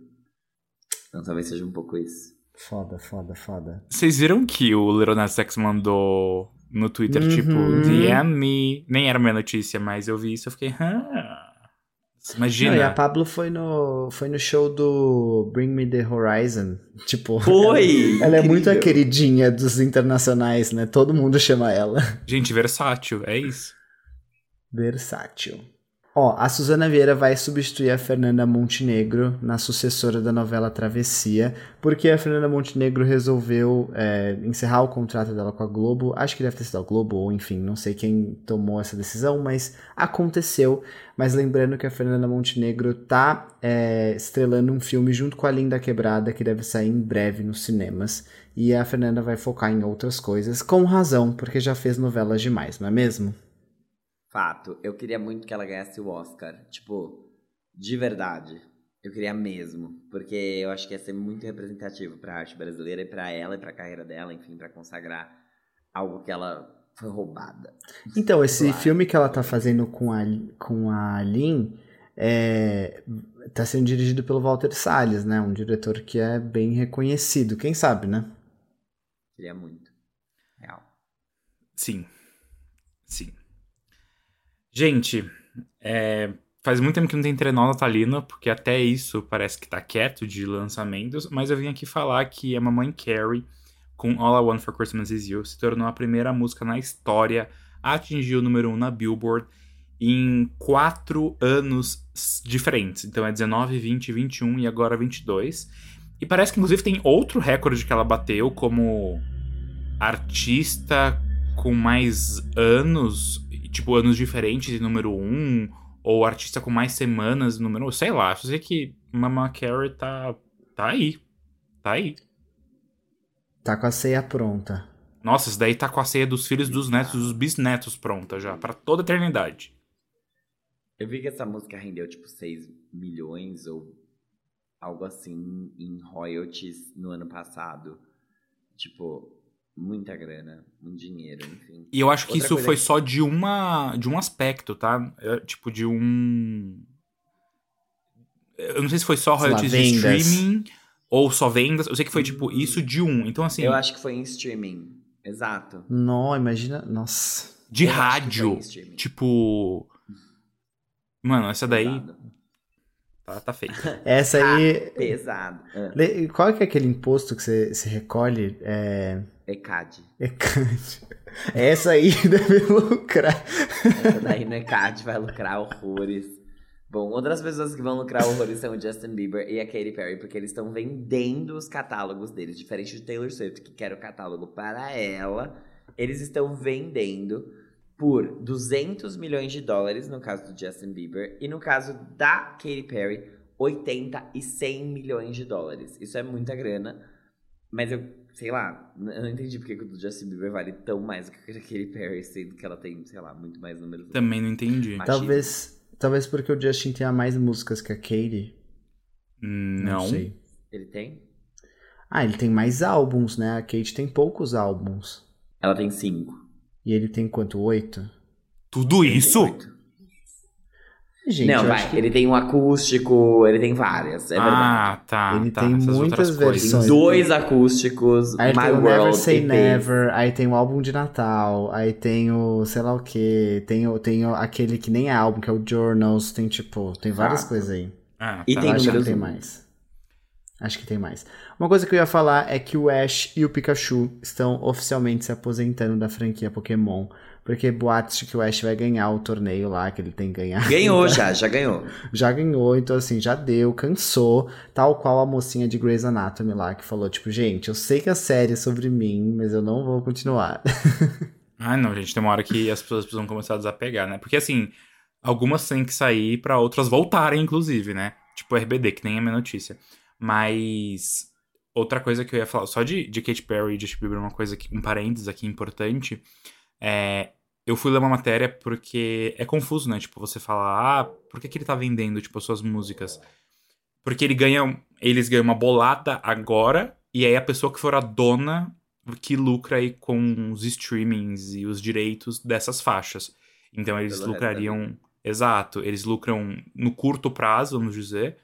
Então talvez seja um pouco isso. Foda, foda, foda. Vocês viram que o Little Nas X mandou no Twitter, tipo, uhum. tipo, DM me. Nem era minha notícia, mas eu vi isso e fiquei. Ah. Imagina. Não, e a Pablo foi no, foi no show do Bring Me the Horizon. Tipo. Foi! Ela, ela é muito a queridinha dos internacionais, né? Todo mundo chama ela. Gente, versátil, é isso. Versátil. Ó, a Suzana Vieira vai substituir a Fernanda Montenegro na sucessora da novela Travessia, porque a Fernanda Montenegro resolveu é, encerrar o contrato dela com a Globo. Acho que deve ter sido a Globo, ou enfim, não sei quem tomou essa decisão, mas aconteceu. Mas lembrando que a Fernanda Montenegro tá é, estrelando um filme junto com a Linda Quebrada, que deve sair em breve nos cinemas. E a Fernanda vai focar em outras coisas, com razão, porque já fez novelas demais, não é mesmo? Fato. Eu queria muito que ela ganhasse o Oscar. Tipo, de verdade. Eu queria mesmo, porque eu acho que ia ser muito representativo para a arte brasileira e para ela e para a carreira dela, enfim, para consagrar algo que ela foi roubada. Então, esse claro. filme que ela tá fazendo com a, com a Lin é, tá sendo dirigido pelo Walter Salles, né? Um diretor que é bem reconhecido, quem sabe, né? Queria muito. Real. Sim. Sim. Gente, é, Faz muito tempo que não tem trenó natalino, porque até isso parece que tá quieto de lançamentos, mas eu vim aqui falar que a Mamãe Carrie, com All I Want for Christmas Is You, se tornou a primeira música na história a atingir o número 1 um na Billboard em quatro anos diferentes. Então é 19, 20, 21 e agora 22. E parece que inclusive tem outro recorde que ela bateu como artista com mais anos, tipo anos diferentes número 1, um, ou artista com mais semanas número, sei lá, só sei que Mama Carey tá, tá aí. Tá aí. Tá com a ceia pronta. Nossa, isso daí tá com a ceia dos filhos, dos netos, dos bisnetos pronta já, para toda a eternidade. Eu vi que essa música rendeu tipo 6 milhões ou algo assim em royalties no ano passado. Tipo, muita grana, muito dinheiro, enfim. E eu acho que Outra isso foi que... só de uma de um aspecto, tá? É, tipo de um eu não sei se foi só royalties de streaming ou só vendas. Eu sei que foi tipo hum. isso de um. Então assim, Eu acho que foi em streaming. Exato. Não, imagina, nossa. De eu rádio, tipo Mano, essa daí. Tá, tá feito. Essa aí. Tá pesado. Qual que é aquele imposto que você, você recolhe? É... ECAD. ECAD. Essa aí deve lucrar. Essa daí no ECAD vai lucrar horrores. Bom, outras pessoas que vão lucrar horrores são o Justin Bieber e a Katy Perry, porque eles estão vendendo os catálogos deles, diferente de Taylor Swift, que quer o catálogo para ela. Eles estão vendendo por 200 milhões de dólares, no caso do Justin Bieber, e no caso da Katy Perry, 80 e 100 milhões de dólares. Isso é muita grana, mas eu, sei lá, eu não entendi porque o do Justin Bieber vale tão mais do que a Katy Perry, sendo que ela tem, sei lá, muito mais números. Também não entendi. Talvez, talvez porque o Justin tenha mais músicas que a Katy. Não. não sei. Ele tem? Ah, ele tem mais álbuns, né? A Kate tem poucos álbuns. Ela tem cinco. E ele tem quanto? Oito? Tudo isso? Gente, não, vai. Que... Ele tem um acústico, ele tem várias. É ah, tá. Ele tá, tem muitas versões. Dois acústicos. Aí My tem o World, Never Say Never. Aí tem o álbum de Natal. Aí tem o sei lá o que. Tem, o, tem o, aquele que nem é álbum, que é o Journals. Tem tipo, tem várias coisas aí. Ah, tá. E tem Acho que tem mais. Acho que tem mais. Uma coisa que eu ia falar é que o Ash e o Pikachu estão oficialmente se aposentando da franquia Pokémon. Porque boatos de que o Ash vai ganhar o torneio lá, que ele tem que ganhar. Ganhou já, já ganhou. Já ganhou, então assim, já deu, cansou. Tal qual a mocinha de Grey's Anatomy lá, que falou, tipo, gente, eu sei que a série é sobre mim, mas eu não vou continuar. ah, não, gente, tem uma hora que as pessoas precisam começar a desapegar, né? Porque assim, algumas têm que sair para outras voltarem, inclusive, né? Tipo RBD, que nem é minha notícia. Mas outra coisa que eu ia falar, só de, de Katy Perry e Justin Bieber, uma coisa que, um parênteses aqui importante, é, eu fui ler uma matéria porque é confuso, né? Tipo, você fala, ah, por que, que ele tá vendendo, tipo, as suas músicas? Porque ele ganha, eles ganham uma bolada agora, e aí a pessoa que for a dona que lucra aí com os streamings e os direitos dessas faixas. Então eles Pelo lucrariam. Exato, eles lucram no curto prazo, vamos dizer,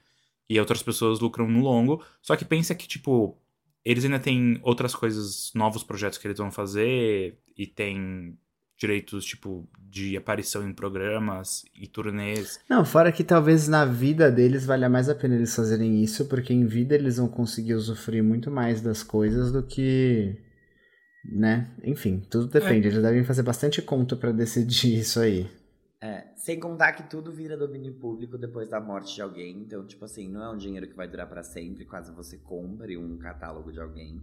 e outras pessoas lucram no longo. Só que pensa que, tipo, eles ainda têm outras coisas, novos projetos que eles vão fazer, e tem direitos, tipo, de aparição em programas e turnês. Não, fora que talvez na vida deles valha mais a pena eles fazerem isso, porque em vida eles vão conseguir usufruir muito mais das coisas do que. Né? Enfim, tudo depende. É. Eles devem fazer bastante conta para decidir isso aí. É, sem contar que tudo vira domínio público depois da morte de alguém. Então, tipo assim, não é um dinheiro que vai durar para sempre, caso você compre um catálogo de alguém.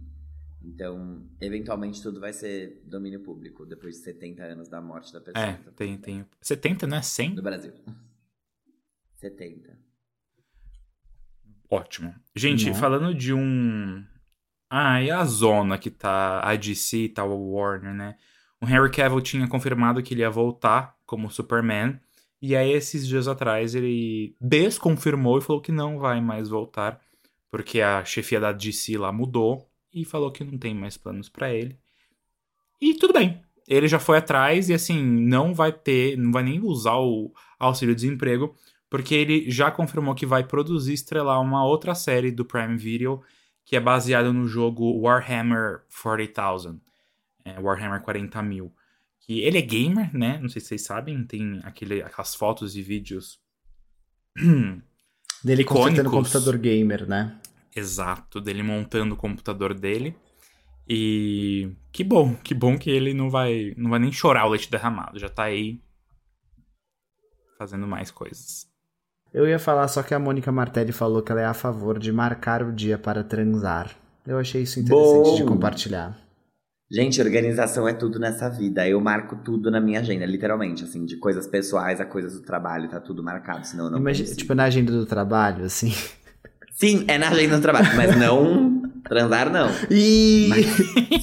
Então, eventualmente tudo vai ser domínio público depois de 70 anos da morte da pessoa. É, tem, tem. 70, não é 100? No Brasil. 70. Ótimo. Gente, não. falando de um. Ah, e a zona que tá a DC e tal, a Warner, né? O Henry Cavill tinha confirmado que ele ia voltar como Superman. E aí, esses dias atrás, ele desconfirmou e falou que não vai mais voltar, porque a chefia da DC lá mudou e falou que não tem mais planos para ele. E tudo bem. Ele já foi atrás e assim, não vai ter, não vai nem usar o auxílio-desemprego, porque ele já confirmou que vai produzir estrelar uma outra série do Prime Video que é baseada no jogo Warhammer 40,000, é, Warhammer 40 mil. Que ele é gamer, né? Não sei se vocês sabem, tem aquele, aquelas fotos e vídeos dele consertando o computador gamer, né? Exato, dele montando o computador dele. E que bom, que bom que ele não vai, não vai nem chorar o leite derramado, já tá aí fazendo mais coisas. Eu ia falar só que a Mônica Martelli falou que ela é a favor de marcar o dia para transar. Eu achei isso interessante bom. de compartilhar. Gente, organização é tudo nessa vida. Eu marco tudo na minha agenda, literalmente, assim, de coisas pessoais a coisas do trabalho, tá tudo marcado, senão eu não Imagina, Tipo, na agenda do trabalho, assim. Sim, é na agenda do trabalho, mas não transar, não. E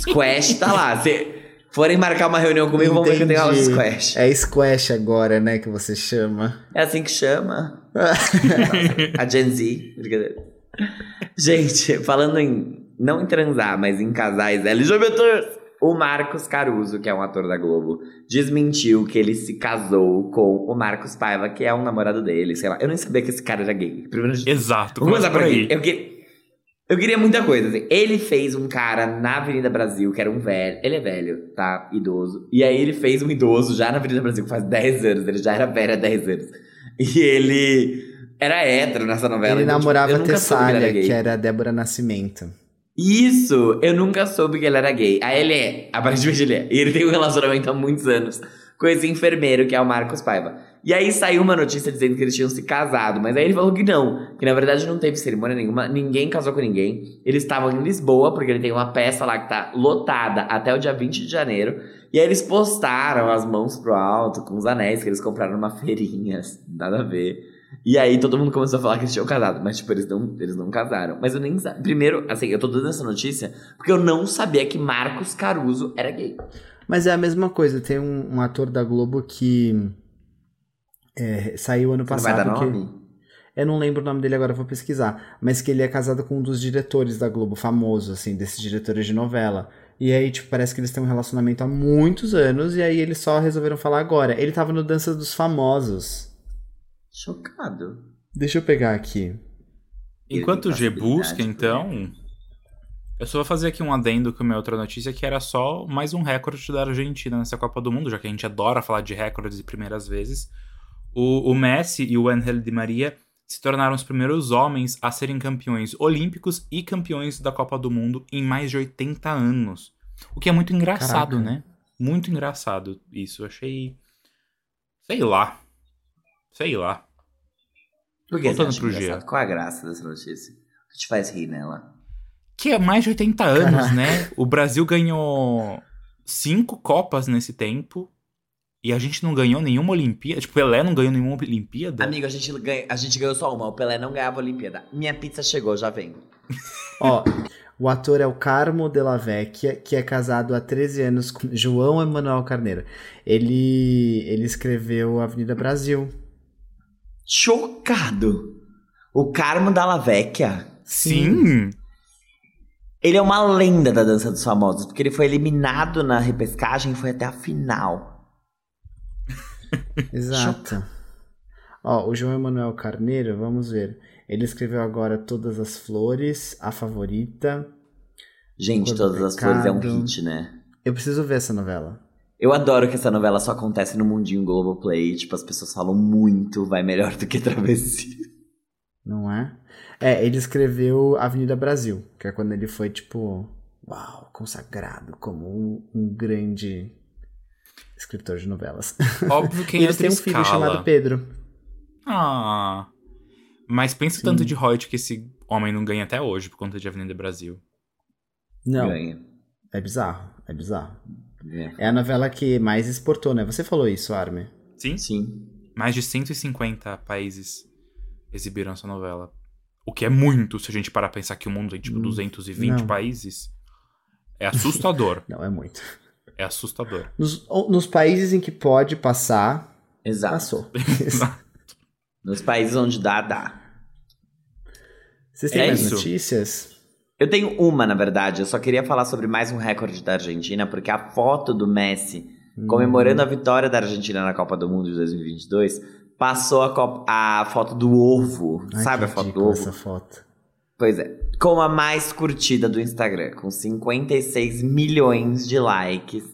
squash tá lá. Se forem marcar uma reunião comigo, vão ver que eu tenho aula de squash. É squash agora, né, que você chama. É assim que chama. a Gen Z. Gente, falando em. Não em transar, mas em casais LGBT. O Marcos Caruso, que é um ator da Globo, desmentiu que ele se casou com o Marcos Paiva, que é um namorado dele, sei lá. Eu nem sabia que esse cara era gay. Primeiro Exato. Vamos começar por aí. Eu, que... eu queria muita coisa. Assim. Ele fez um cara na Avenida Brasil, que era um velho. Ele é velho, tá? Idoso. E aí ele fez um idoso já na Avenida Brasil, que faz 10 anos. Ele já era velho há 10 anos. E ele era hétero nessa novela. Ele então, tipo, namorava tipo, a Tessália, que, que era a Débora Nascimento. Isso! Eu nunca soube que ele era gay. Aí ele é, aparentemente ele é. E ele tem um relacionamento há muitos anos com esse enfermeiro, que é o Marcos Paiva. E aí saiu uma notícia dizendo que eles tinham se casado, mas aí ele falou que não, que na verdade não teve cerimônia nenhuma, ninguém casou com ninguém. Eles estavam em Lisboa, porque ele tem uma peça lá que tá lotada até o dia 20 de janeiro. E aí eles postaram as mãos pro alto com os anéis que eles compraram numa feirinha, nada a ver. E aí todo mundo começou a falar que eles tinham casado, mas tipo, eles não, eles não casaram. Mas eu nem Primeiro, assim, eu tô dando essa notícia porque eu não sabia que Marcos Caruso era gay. Mas é a mesma coisa, tem um, um ator da Globo que é, saiu ano passado. Você vai dar nome? Que... Eu não lembro o nome dele agora, vou pesquisar. Mas que ele é casado com um dos diretores da Globo, famoso, assim, desses diretores de novela. E aí, tipo, parece que eles têm um relacionamento há muitos anos, e aí eles só resolveram falar agora. Ele tava no Dança dos Famosos. Chocado. Deixa eu pegar aqui. Enquanto o G busca, então. Eu só vou fazer aqui um adendo com a minha outra notícia, que era só mais um recorde da Argentina nessa Copa do Mundo, já que a gente adora falar de recordes de primeiras vezes. O, o Messi e o Angel Di Maria se tornaram os primeiros homens a serem campeões olímpicos e campeões da Copa do Mundo em mais de 80 anos. O que é muito engraçado, Caraca. né? Muito engraçado isso. Eu achei. Sei lá. Sei lá. Por que Voltando pro G. Qual a graça dessa notícia? O que te faz rir nela? Que é mais de 80 anos, Caraca. né? O Brasil ganhou cinco Copas nesse tempo. E a gente não ganhou nenhuma Olimpíada. Tipo, Pelé não ganhou nenhuma Olimpíada. Amigo, a gente, ganha, a gente ganhou só uma. O Pelé não ganhava Olimpíada. Minha pizza chegou, já vem. Ó, o ator é o Carmo Della Vecchia, que é casado há 13 anos com João Emanuel Carneiro. Ele, ele escreveu Avenida Brasil, chocado. O Carmo Dalla Vecchia. Sim. Ele é uma lenda da dança dos famosos, porque ele foi eliminado na repescagem e foi até a final. Exato. Ó, o João Emanuel Carneiro, vamos ver. Ele escreveu agora Todas as Flores, A Favorita. Gente, Todas as Flores é um hit, né? Eu preciso ver essa novela. Eu adoro que essa novela só acontece no mundinho Globoplay. Tipo, as pessoas falam muito, vai melhor do que Travessia. Não é? É, ele escreveu Avenida Brasil, que é quando ele foi, tipo, uau, consagrado como um, um grande escritor de novelas. Óbvio que e eles têm um filho chamado Pedro. Ah. Mas pensa Sim. tanto de royalties que esse homem não ganha até hoje por conta de Avenida Brasil. Não. Ganha. É bizarro, é bizarro. É. é a novela que mais exportou, né? Você falou isso, Armin. Sim? Sim. Mais de 150 países exibiram essa novela. O que é muito, se a gente parar pra pensar que o mundo tem tipo 220 hum, Não. países. É assustador. Não, é muito. É assustador. Nos, nos países em que pode passar, Exato. Passou. Nos países onde dá, dá. Vocês têm é mais isso. notícias? Eu tenho uma, na verdade. Eu só queria falar sobre mais um recorde da Argentina, porque a foto do Messi hum. comemorando a vitória da Argentina na Copa do Mundo de 2022 passou a, Copa, a foto do ovo. Ai, sabe a foto do ovo? essa foto. Pois é. Com a mais curtida do Instagram, com 56 milhões de likes.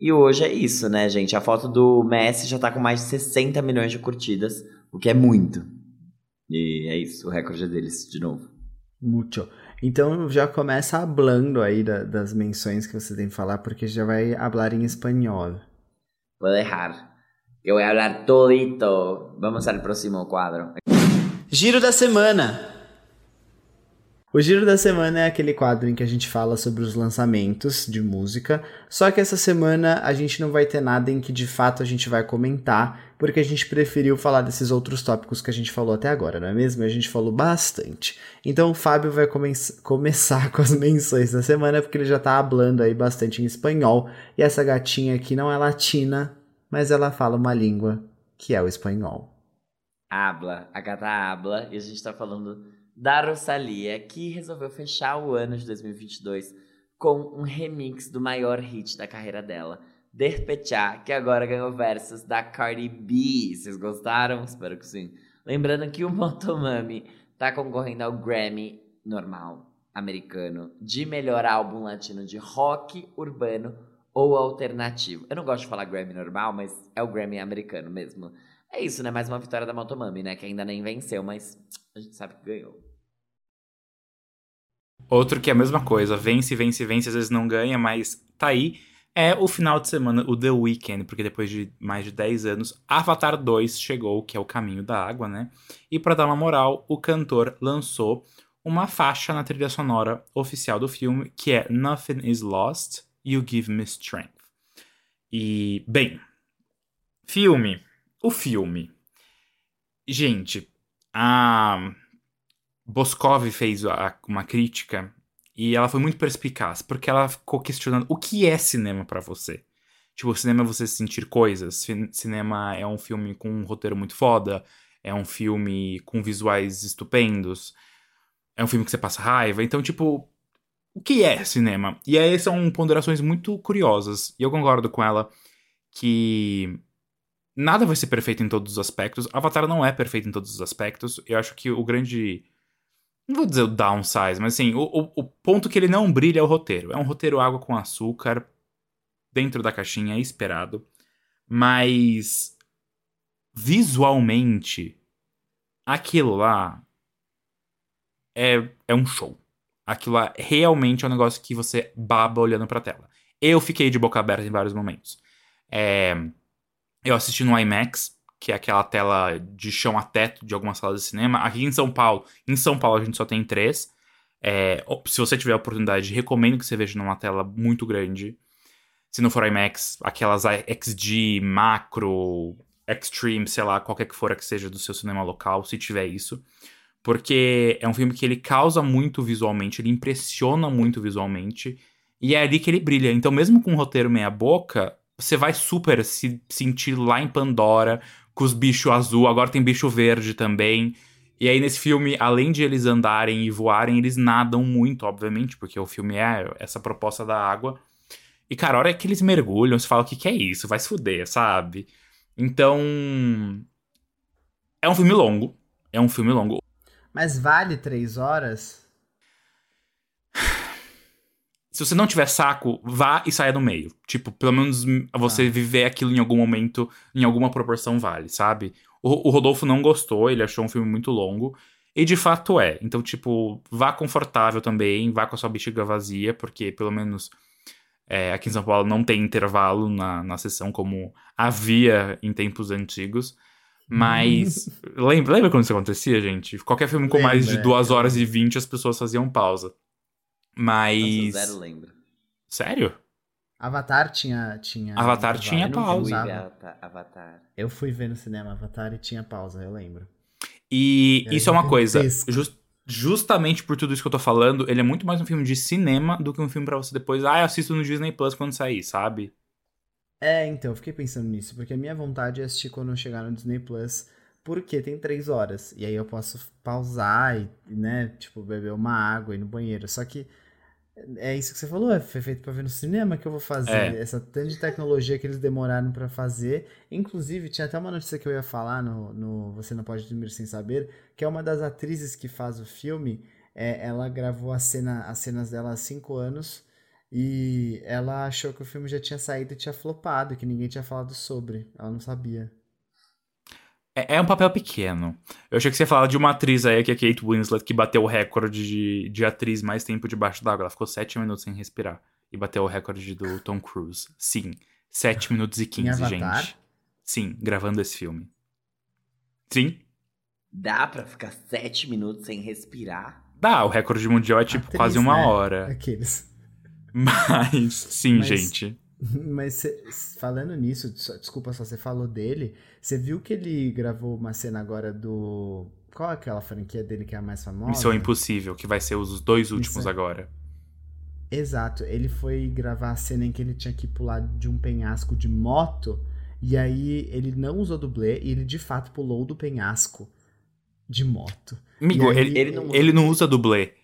E hoje é isso, né, gente? A foto do Messi já tá com mais de 60 milhões de curtidas, o que é muito. E é isso, o recorde é deles, de novo. Muito. Então já começa hablando aí da, das menções que você tem que falar, porque já vai falar em espanhol. Vou deixar. Eu vou falar todito. Vamos ao próximo quadro. Giro da semana. O Giro da Semana é aquele quadro em que a gente fala sobre os lançamentos de música, só que essa semana a gente não vai ter nada em que de fato a gente vai comentar, porque a gente preferiu falar desses outros tópicos que a gente falou até agora, não é mesmo? A gente falou bastante. Então o Fábio vai come começar com as menções da semana, porque ele já tá hablando aí bastante em espanhol, e essa gatinha aqui não é latina, mas ela fala uma língua que é o espanhol. Habla, a gata habla, e a gente tá falando da Rosalia, que resolveu fechar o ano de 2022 com um remix do maior hit da carreira dela, Derpechá, que agora ganhou versos da Cardi B. Vocês gostaram? Espero que sim. Lembrando que o Motomami tá concorrendo ao Grammy normal americano de melhor álbum latino de rock urbano ou alternativo. Eu não gosto de falar Grammy normal, mas é o Grammy americano mesmo. É isso, né? Mais uma vitória da Motomami, né? Que ainda nem venceu, mas a gente sabe que ganhou. Outro que é a mesma coisa, vence, vence, vence, às vezes não ganha, mas tá aí. É o final de semana, o The Weeknd, porque depois de mais de 10 anos, Avatar 2 chegou, que é o caminho da água, né? E para dar uma moral, o cantor lançou uma faixa na trilha sonora oficial do filme, que é Nothing is Lost, You Give Me Strength. E, bem, filme. O filme. Gente, a Boscov fez uma crítica e ela foi muito perspicaz, porque ela ficou questionando o que é cinema para você. Tipo, cinema é você sentir coisas. Cinema é um filme com um roteiro muito foda, é um filme com visuais estupendos, é um filme que você passa raiva. Então, tipo, o que é cinema? E aí são ponderações muito curiosas. E eu concordo com ela que nada vai ser perfeito em todos os aspectos. Avatar não é perfeito em todos os aspectos. Eu acho que o grande não vou dizer o downsize, mas assim, o, o, o, ponto que ele não brilha é o roteiro. É um roteiro água com açúcar, dentro da caixinha, é esperado. Mas. Visualmente, aquilo lá é, é um show. Aquilo lá realmente é um negócio que você baba olhando pra tela. Eu fiquei de boca aberta em vários momentos. É, eu assisti no IMAX, que é aquela tela de chão a teto de algumas salas de cinema. Aqui em São Paulo, em São Paulo a gente só tem três. É, se você tiver a oportunidade, recomendo que você veja numa tela muito grande. Se não for IMAX, aquelas XD, Macro, Extreme, sei lá, qualquer que for que seja do seu cinema local, se tiver isso. Porque é um filme que ele causa muito visualmente, ele impressiona muito visualmente. E é ali que ele brilha. Então, mesmo com um roteiro meia-boca, você vai super se sentir lá em Pandora, com os bichos azul, agora tem bicho verde também. E aí nesse filme, além de eles andarem e voarem, eles nadam muito, obviamente, porque o filme é essa proposta da água. E, cara, a hora que eles mergulham, você fala, o que, que é isso? Vai se fuder, sabe? Então. É um filme longo. É um filme longo. Mas vale três horas? Se você não tiver saco, vá e saia do meio. Tipo, pelo menos você ah. viver aquilo em algum momento, em alguma proporção vale, sabe? O, o, Rodolfo não gostou, ele achou um filme muito longo. E de fato é. Então, tipo, vá confortável também, vá com a sua bexiga vazia, porque pelo menos é, aqui em São Paulo não tem intervalo na, na sessão como havia em tempos antigos. Mas. lembra, lembra quando isso acontecia, gente? Qualquer filme com lembra, mais de 2 horas e 20 as pessoas faziam pausa. Mas. Nossa, zero lembro. Sério? Avatar tinha. tinha Avatar tinha pausa. Avatar. Eu fui ver no cinema Avatar e tinha pausa, eu lembro. E isso é uma coisa. Just, justamente por tudo isso que eu tô falando, ele é muito mais um filme de cinema do que um filme para você depois. Ah, eu assisto no Disney Plus quando sair, sabe? É, então, eu fiquei pensando nisso, porque a minha vontade é assistir quando eu chegar no Disney Plus, porque tem três horas. E aí eu posso pausar e, né, tipo, beber uma água e ir no banheiro. Só que é isso que você falou, é, foi feito pra ver no cinema que eu vou fazer. É. Essa tanta de tecnologia que eles demoraram para fazer. Inclusive, tinha até uma notícia que eu ia falar no, no Você Não Pode Dormir Sem Saber, que é uma das atrizes que faz o filme. É, ela gravou a cena, as cenas dela há cinco anos e ela achou que o filme já tinha saído e tinha flopado, que ninguém tinha falado sobre. Ela não sabia. É, é um papel pequeno. Eu achei que você ia falar de uma atriz aí, que é a Kate Winslet, que bateu o recorde de, de atriz mais tempo debaixo d'água. Ela ficou 7 minutos sem respirar. E bateu o recorde do Tom Cruise. Sim. 7 minutos e 15, gente. Sim, gravando esse filme. Sim. Dá pra ficar 7 minutos sem respirar? Dá, o recorde mundial é tipo atriz, quase uma né? hora. Aqueles. Mas, sim, Mas... gente. Mas cê, falando nisso, desculpa só, você falou dele. Você viu que ele gravou uma cena agora do. Qual é aquela franquia dele que é a mais famosa? Missão Impossível, que vai ser os dois últimos Missão... agora. Exato, ele foi gravar a cena em que ele tinha que pular de um penhasco de moto. E aí ele não usou dublê e ele de fato pulou do penhasco de moto. Amigo, aí, ele, ele, não ele não usa dublê.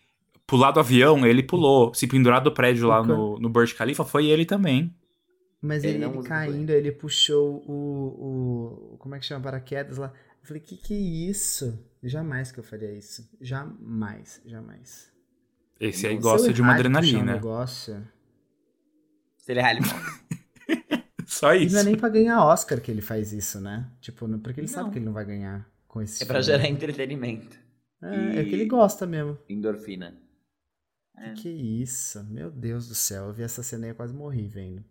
Pular do avião, ele pulou. Se pendurar do prédio lá no, no Burj Khalifa, foi ele também. Mas ele, ele caindo, ele puxou o, o. Como é que chama? Paraquedas lá. Eu falei, que que é isso? Jamais que eu faria isso. Jamais, jamais. Esse aí gosta de uma adrenalina. Um negócio. Se ele rale Só isso. E não é nem pra ganhar Oscar que ele faz isso, né? Tipo, porque ele não. sabe que ele não vai ganhar com esse É pra gerar entretenimento. É, e... é que ele gosta mesmo. Endorfina. Que é. que é isso? Meu Deus do céu. Eu vi essa cena e eu quase morri vendo.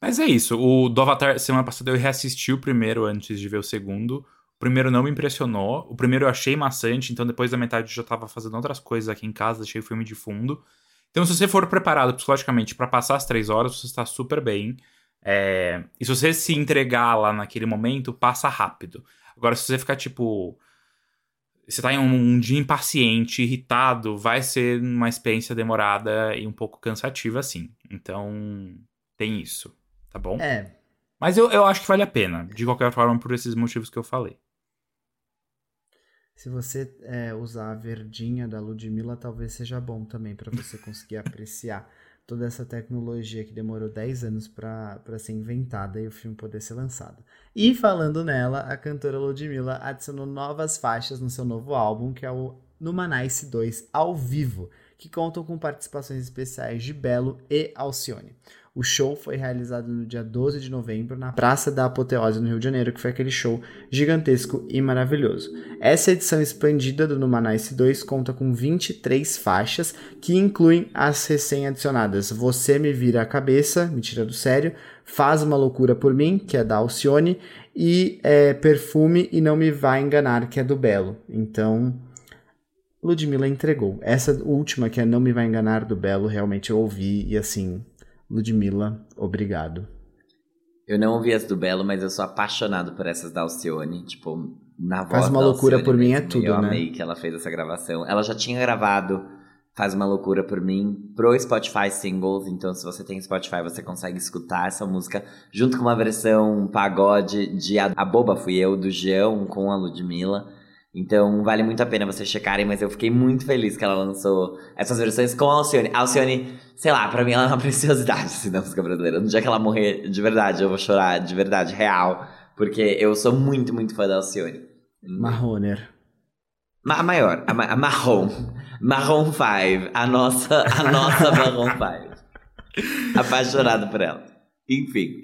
Mas é isso. O do Avatar, semana passada eu reassisti o primeiro antes de ver o segundo. O primeiro não me impressionou. O primeiro eu achei maçante, então depois da metade eu já tava fazendo outras coisas aqui em casa, deixei o filme de fundo. Então, se você for preparado psicologicamente para passar as três horas, você está super bem. É... E se você se entregar lá naquele momento, passa rápido. Agora, se você ficar tipo. Você tá em um, um dia impaciente, irritado, vai ser uma experiência demorada e um pouco cansativa, assim. Então, tem isso tá bom? É. Mas eu, eu acho que vale a pena, de qualquer forma, por esses motivos que eu falei. Se você é, usar a verdinha da Ludmilla, talvez seja bom também para você conseguir apreciar toda essa tecnologia que demorou 10 anos para ser inventada e o filme poder ser lançado. E falando nela, a cantora Ludmilla adicionou novas faixas no seu novo álbum, que é o Numanice 2 ao vivo, que contam com participações especiais de Belo e Alcione. O show foi realizado no dia 12 de novembro na Praça da Apoteose, no Rio de Janeiro, que foi aquele show gigantesco e maravilhoso. Essa edição expandida do Numanice 2 conta com 23 faixas, que incluem as recém-adicionadas Você Me Vira a Cabeça, Me Tira do Sério, Faz Uma Loucura Por Mim, que é da Alcione, e é, Perfume e Não Me Vai Enganar, que é do Belo. Então, Ludmilla entregou. Essa última, que é Não Me Vai Enganar, do Belo, realmente eu ouvi e assim Ludmilla, obrigado. Eu não ouvi as do Belo, mas eu sou apaixonado por essas da Alcione. Tipo, na voz Faz uma loucura Alcione por mim é tudo, eu né? Eu amei que ela fez essa gravação. Ela já tinha gravado Faz uma loucura por mim pro Spotify Singles. Então, se você tem Spotify, você consegue escutar essa música junto com uma versão pagode de A Boba Fui Eu, do Geão com a Ludmilla. Então vale muito a pena vocês checarem, mas eu fiquei muito feliz que ela lançou essas versões com a Alcione. A Alcione, sei lá, pra mim ela é uma preciosidade assim, da música brasileira. No dia que ela morrer, de verdade, eu vou chorar, de verdade, real. Porque eu sou muito, muito fã da Alcione. Marroner. Ma a maior, a, ma a Marrom. Marrom 5. A nossa, a nossa Marrom 5. Apaixonado por ela. Enfim.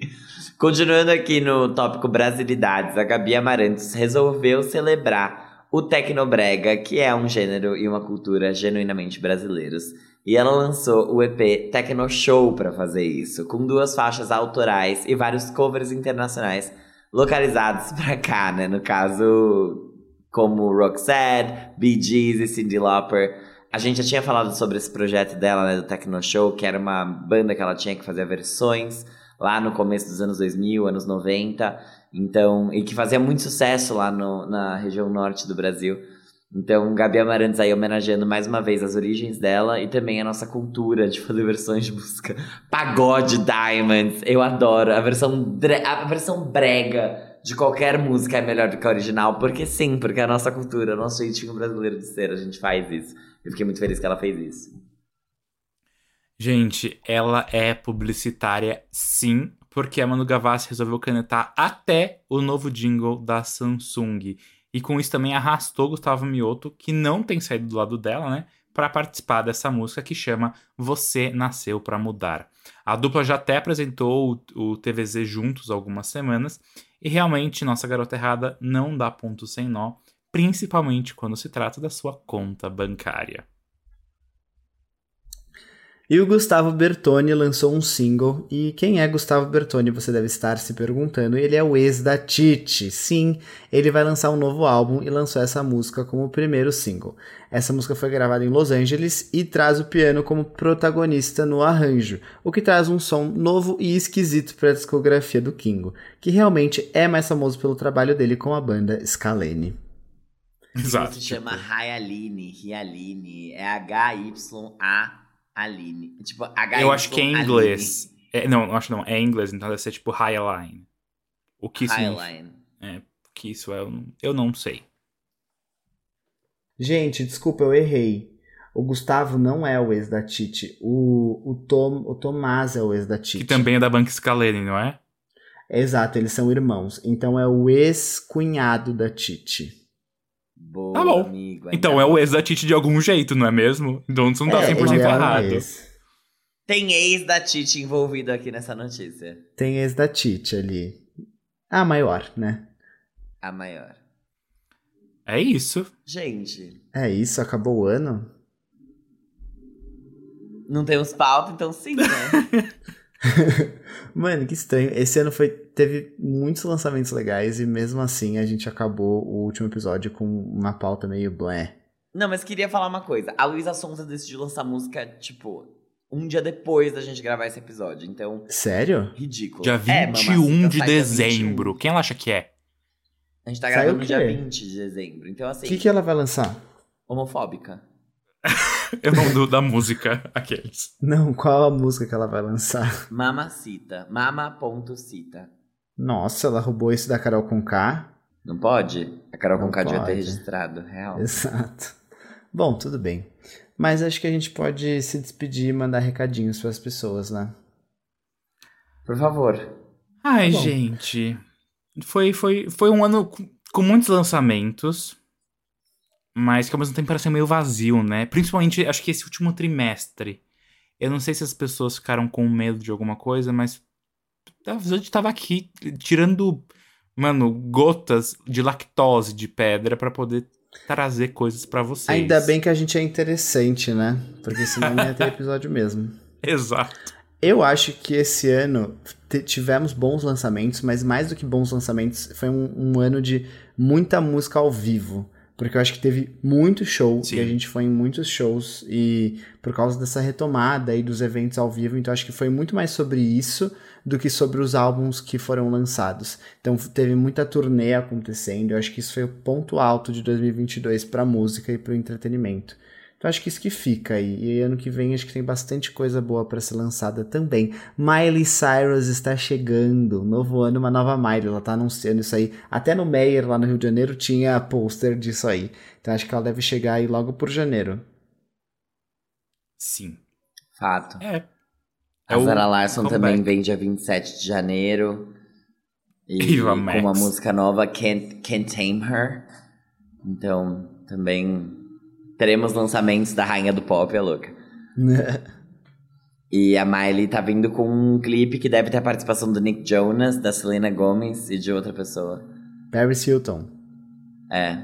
Continuando aqui no tópico Brasilidades, a Gabi Amarantos resolveu celebrar o Tecnobrega, que é um gênero e uma cultura genuinamente brasileiros. E ela lançou o EP Tecno Show para fazer isso, com duas faixas autorais e vários covers internacionais localizados para cá, né? No caso, como Roxette, Bee Gees e Cyndi Lauper. A gente já tinha falado sobre esse projeto dela, né, do Tecno Show, que era uma banda que ela tinha que fazer versões lá no começo dos anos 2000, anos 90. Então, e que fazia muito sucesso lá no, na região norte do Brasil. Então, Gabi Amarantes aí homenageando mais uma vez as origens dela e também a nossa cultura de fazer versões de música. Pagode Diamonds, eu adoro. A versão, a versão brega de qualquer música é melhor do que a original, porque sim, porque é a nossa cultura, o nosso jeitinho brasileiro de ser, a gente faz isso. Eu fiquei muito feliz que ela fez isso. Gente, ela é publicitária sim, porque a Manu Gavassi resolveu canetar até o novo jingle da Samsung. E com isso também arrastou Gustavo Mioto, que não tem saído do lado dela, né? Para participar dessa música que chama Você Nasceu para Mudar. A dupla já até apresentou o, TVZ juntos algumas semanas e realmente nossa garota errada não dá ponto sem nó, principalmente quando se trata da sua conta bancária. E o Gustavo Bertoni lançou um single. E quem é Gustavo Bertoni? Você deve estar se perguntando. Ele é o ex da Titi. Sim, ele vai lançar um novo álbum e lançou essa música como primeiro single. Essa música foi gravada em Los Angeles e traz o piano como protagonista no arranjo, o que traz um som novo e esquisito para a discografia do Kingo, que realmente é mais famoso pelo trabalho dele com a banda Scalene. Exato. Se chama Hyaline, Hyaline, é H-Y-A Aline. Tipo, H Eu acho que é em inglês. É, não, acho não, é em inglês, então deve ser tipo Highline. O que isso Highline. É, o que isso é, eu não sei. Gente, desculpa, eu errei. O Gustavo não é o ex da Titi. O, o, Tom, o Tomás é o ex da Titi. Que também é da Banca Scalene, não é? Exato, eles são irmãos. Então é o ex-cunhado da Titi. Boa, tá bom. Amigo, então é o ex da Titi de algum jeito, não é mesmo? Então você não tá é, 100% é errado. Ex. Tem ex da Titi envolvido aqui nessa notícia. Tem ex da Titi ali. A maior, né? A maior. É isso. Gente. É isso, acabou o ano? Não temos pauta, então sim, né? Mano, que estranho. Esse ano foi teve muitos lançamentos legais e mesmo assim a gente acabou o último episódio com uma pauta meio blé. Não, mas queria falar uma coisa. A Luísa Sonza decidiu lançar música, tipo, um dia depois da gente gravar esse episódio. Então. Sério? Ridículo. Dia 21 é, de dezembro. 21. Quem ela acha que é? A gente tá gravando dia 20 de dezembro. Então, assim. O que, que ela vai lançar? Homofóbica. Eu não do da música, aqueles. Não, qual a música que ela vai lançar? Mamacita. Mama.cita. Nossa, ela roubou isso da Carol com K. Não pode? A Carol com K devia ter registrado, real. Exato. Bom, tudo bem. Mas acho que a gente pode se despedir e mandar recadinhos para as pessoas, né? Por favor. Ai, Bom. gente. Foi, foi, foi um ano com muitos lançamentos mas que ao mesmo tempo parece meio vazio, né? Principalmente, acho que esse último trimestre. Eu não sei se as pessoas ficaram com medo de alguma coisa, mas a gente tava aqui tirando, mano, gotas de lactose de pedra para poder trazer coisas para vocês. Ainda bem que a gente é interessante, né? Porque senão não ia ter episódio mesmo. Exato. Eu acho que esse ano tivemos bons lançamentos, mas mais do que bons lançamentos, foi um, um ano de muita música ao vivo. Porque eu acho que teve muito show Sim. e a gente foi em muitos shows e por causa dessa retomada aí dos eventos ao vivo, então acho que foi muito mais sobre isso do que sobre os álbuns que foram lançados. Então teve muita turnê acontecendo, eu acho que isso foi o ponto alto de 2022 para música e para o entretenimento. Então acho que isso que fica aí. E ano que vem acho que tem bastante coisa boa para ser lançada também. Miley Cyrus está chegando. Novo ano, uma nova Miley. Ela tá anunciando isso aí. Até no Meyer, lá no Rio de Janeiro, tinha pôster disso aí. Então acho que ela deve chegar aí logo por janeiro. Sim. Fato. É. A é Zara Larson também vem dia 27 de janeiro. E com uma música nova, Can't, Can't Tame Her. Então, também teremos lançamentos da Rainha do Pop, é louca. e a Miley tá vindo com um clipe que deve ter a participação do Nick Jonas, da Selena Gomez e de outra pessoa. Paris Hilton. É.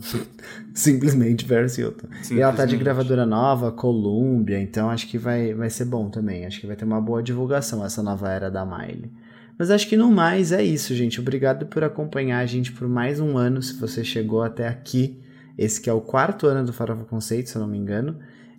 Simplesmente Paris Hilton. Simplesmente. E ela tá de gravadora nova, Columbia, então acho que vai, vai ser bom também. Acho que vai ter uma boa divulgação essa nova era da Miley. Mas acho que no mais é isso, gente. Obrigado por acompanhar a gente por mais um ano, se você chegou até aqui. Esse que é o quarto ano do Farofa Conceito, se eu não me engano.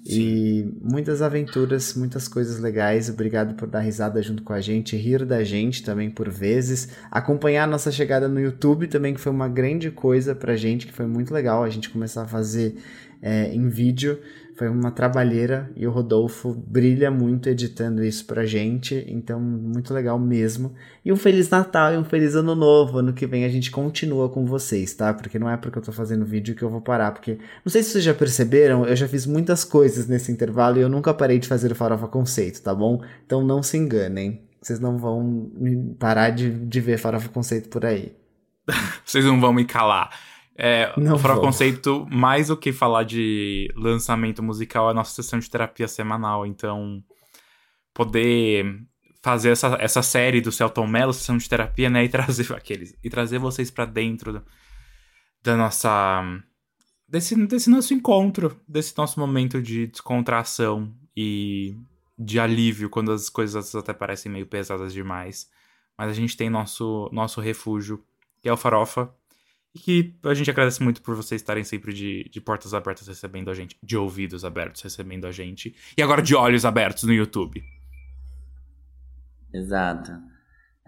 E muitas aventuras, muitas coisas legais. Obrigado por dar risada junto com a gente, rir da gente também por vezes. Acompanhar a nossa chegada no YouTube também, que foi uma grande coisa pra gente, que foi muito legal a gente começar a fazer é, em vídeo. Foi uma trabalheira e o Rodolfo brilha muito editando isso pra gente, então muito legal mesmo. E um Feliz Natal e um Feliz Ano Novo. Ano que vem a gente continua com vocês, tá? Porque não é porque eu tô fazendo vídeo que eu vou parar, porque não sei se vocês já perceberam, eu já fiz muitas coisas nesse intervalo e eu nunca parei de fazer o Farofa Conceito, tá bom? Então não se enganem, vocês não vão parar de, de ver Farofa Conceito por aí. vocês não vão me calar. É, não o conceito, mais do que falar de lançamento musical, é a nossa sessão de terapia semanal. Então, poder fazer essa, essa série do Celton Mello, sessão de terapia, né? E trazer aqueles. E trazer vocês para dentro da nossa. Desse, desse nosso encontro, desse nosso momento de descontração e de alívio quando as coisas até parecem meio pesadas demais. Mas a gente tem nosso, nosso refúgio, que é o Farofa, e que a gente agradece muito por vocês estarem sempre de, de portas abertas recebendo a gente, de ouvidos abertos recebendo a gente. E agora de olhos abertos no YouTube. Exato.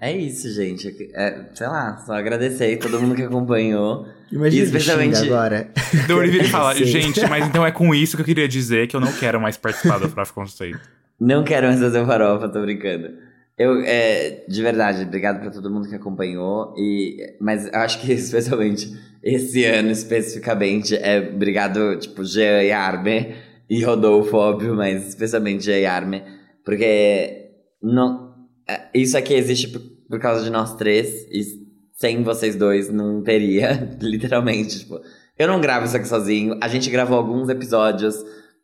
É isso, gente. É, sei lá, só agradecer a todo mundo que acompanhou. Imagina especialmente agora. Do Oliveira fala, gente, mas então é com isso que eu queria dizer que eu não quero mais participar do Farofa Conceito. Não quero mais fazer o farofa, tô brincando. Eu, é, de verdade, obrigado pra todo mundo que acompanhou. E, mas eu acho que especialmente esse ano especificamente é obrigado, tipo, Jean e Arme e Rodolfo, óbvio, mas especialmente Jean e Arme. Porque não, é, isso aqui existe por, por causa de nós três e sem vocês dois não teria, literalmente. Tipo, eu não gravo isso aqui sozinho. A gente gravou alguns episódios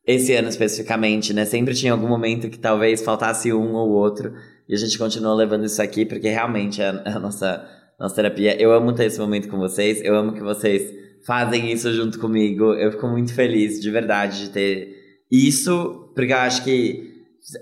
esse ano especificamente, né? Sempre tinha algum momento que talvez faltasse um ou outro. E a gente continua levando isso aqui, porque realmente é a nossa, nossa terapia. Eu amo ter esse momento com vocês, eu amo que vocês fazem isso junto comigo. Eu fico muito feliz, de verdade, de ter isso, porque eu acho que.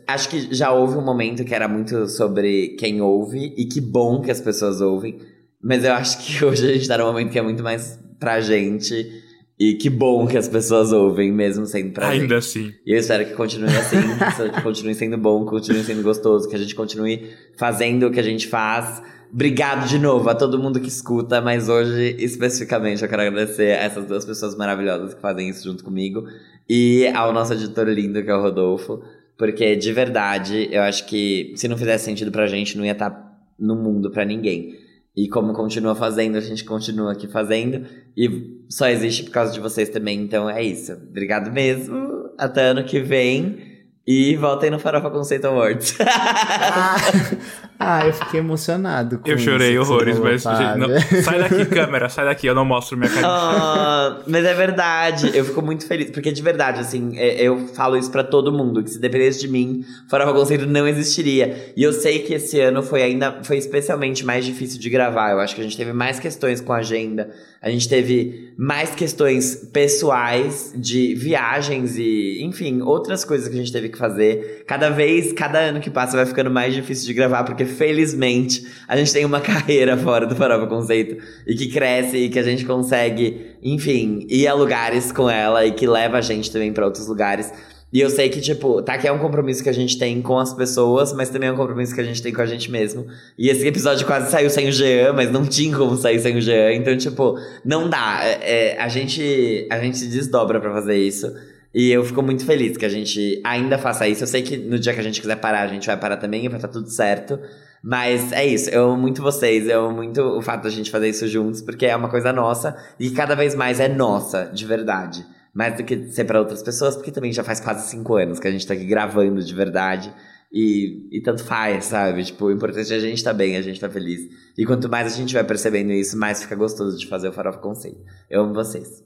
Acho que já houve um momento que era muito sobre quem ouve, e que bom que as pessoas ouvem. Mas eu acho que hoje a gente tá num momento que é muito mais pra gente. E que bom que as pessoas ouvem, mesmo sendo pra Ainda assim. E eu espero que continue assim, que continue sendo bom, continue sendo gostoso, que a gente continue fazendo o que a gente faz. Obrigado de novo a todo mundo que escuta, mas hoje, especificamente, eu quero agradecer a essas duas pessoas maravilhosas que fazem isso junto comigo. E ao nosso editor lindo, que é o Rodolfo. Porque, de verdade, eu acho que se não fizesse sentido pra gente, não ia estar tá no mundo pra ninguém. E como continua fazendo, a gente continua aqui fazendo. E só existe por causa de vocês também. Então é isso. Obrigado mesmo. Até ano que vem. E voltem no Farofa Conceito Awards. ah, ah, eu fiquei emocionado com Eu chorei isso horrores, mas não, sai daqui, câmera, sai daqui, eu não mostro minha cara. Ah, mas é verdade, eu fico muito feliz, porque de verdade, assim, é, eu falo isso para todo mundo, que se dependesse de mim, Farofa Conceito não existiria. E eu sei que esse ano foi ainda, foi especialmente mais difícil de gravar, eu acho que a gente teve mais questões com a agenda, a gente teve mais questões pessoais de viagens e, enfim, outras coisas que a gente teve que fazer. Cada vez, cada ano que passa vai ficando mais difícil de gravar, porque felizmente a gente tem uma carreira fora do Farofa Conceito e que cresce e que a gente consegue, enfim, ir a lugares com ela e que leva a gente também para outros lugares. E eu sei que, tipo, tá que é um compromisso que a gente tem com as pessoas, mas também é um compromisso que a gente tem com a gente mesmo. E esse episódio quase saiu sem o Jean, mas não tinha como sair sem o Jean. Então, tipo, não dá. É, é, a, gente, a gente se desdobra para fazer isso. E eu fico muito feliz que a gente ainda faça isso. Eu sei que no dia que a gente quiser parar, a gente vai parar também e vai estar tá tudo certo. Mas é isso, eu amo muito vocês, eu amo muito o fato da gente fazer isso juntos, porque é uma coisa nossa e cada vez mais é nossa, de verdade mais do que ser para outras pessoas, porque também já faz quase cinco anos que a gente tá aqui gravando de verdade. E, e tanto faz, sabe? Tipo, o importante é a gente tá bem, a gente tá feliz. E quanto mais a gente vai percebendo isso, mais fica gostoso de fazer o Farofa Conceito. Eu amo vocês.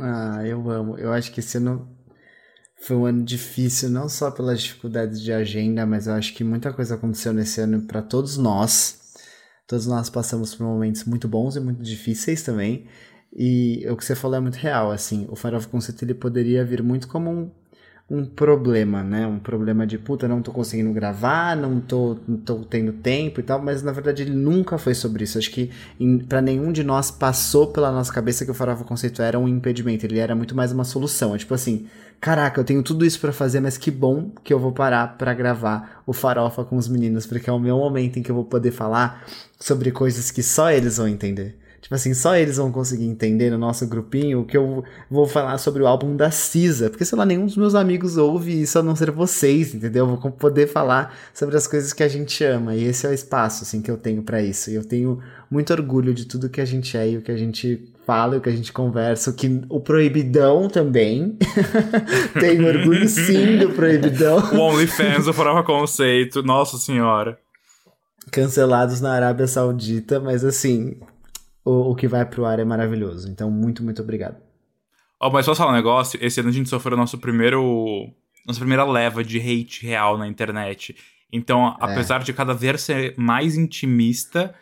Ah, eu amo. Eu acho que esse ano foi um ano difícil, não só pelas dificuldades de agenda, mas eu acho que muita coisa aconteceu nesse ano para todos nós. Todos nós passamos por momentos muito bons e muito difíceis também. E o que você falou é muito real, assim, o Final Conceito ele poderia vir muito como um, um problema, né? Um problema de puta, não tô conseguindo gravar, não tô, não tô tendo tempo e tal, mas na verdade ele nunca foi sobre isso. Acho que para nenhum de nós passou pela nossa cabeça que o farofa conceito era um impedimento, ele era muito mais uma solução. É tipo assim, caraca, eu tenho tudo isso para fazer, mas que bom que eu vou parar para gravar o farofa com os meninos, porque é o meu momento em que eu vou poder falar sobre coisas que só eles vão entender. Tipo assim, só eles vão conseguir entender no nosso grupinho o que eu vou falar sobre o álbum da Cisa. Porque, sei lá, nenhum dos meus amigos ouve isso a não ser vocês, entendeu? Eu vou poder falar sobre as coisas que a gente ama. E esse é o espaço, assim, que eu tenho para isso. E eu tenho muito orgulho de tudo que a gente é e o que a gente fala, o que a gente conversa, o que o proibidão também. tenho orgulho sim do proibidão. O OnlyFans, o Farofa Conceito, nossa senhora. Cancelados na Arábia Saudita, mas assim, o, o que vai pro ar é maravilhoso. Então, muito, muito obrigado. Ó, oh, mas posso falar um negócio? Esse ano a gente sofreu nosso primeiro. Nossa primeira leva de hate real na internet. Então, é. apesar de cada vez ser mais intimista,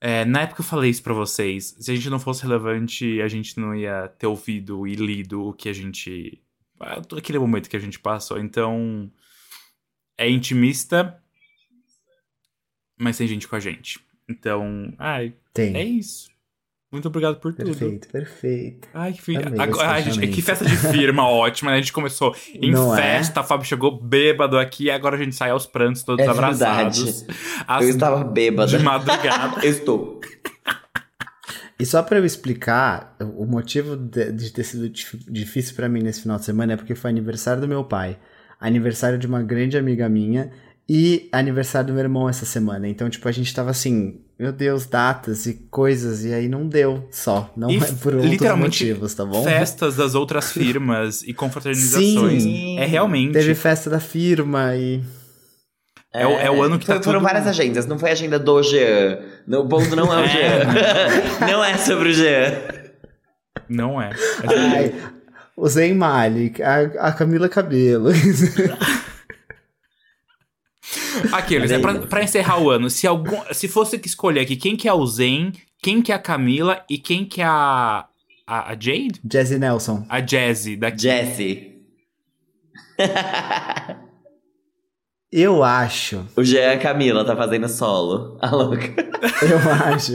é, na época eu falei isso pra vocês. Se a gente não fosse relevante, a gente não ia ter ouvido e lido o que a gente. aquele momento que a gente passou. Então. É intimista, mas tem gente com a gente. Então, ai, Tem. é isso. Muito obrigado por tudo. Perfeito, perfeito. Ai, que, fi... Agora, ai, gente, que festa de firma ótima, né? A gente começou em Não é? festa, é? a Fábio chegou bêbado aqui, e agora a gente sai aos prantos, todos é abraçados. As... Eu estava bêbado. De madrugada. eu estou. E só para eu explicar, o motivo de, de ter sido difícil para mim nesse final de semana é porque foi aniversário do meu pai, aniversário de uma grande amiga minha, e aniversário do meu irmão essa semana. Então, tipo, a gente tava assim, meu Deus, datas e coisas, e aí não deu só. Não e é por outros motivos, tá bom? Festas das outras firmas e confraternizações. Sim, é realmente. Teve festa da firma e. É, é, o, é o ano que tá Foram tudo... várias agendas, não foi a agenda do Jean. O ponto não é o é. Jean. não é sobre o Jean. Não é. Ai, o Zen Malik, a, a Camila Cabelo. Aqueles, né? Pra, pra, encerrar o ano, se, algum, se fosse que escolher aqui quem que é o Zen, quem que é a Camila e quem que é a. A, a Jade? Jazzy Nelson. A Jazzy daqui. Jazzy. Eu acho. O Jean é a Camila tá fazendo solo. A louca. Eu acho.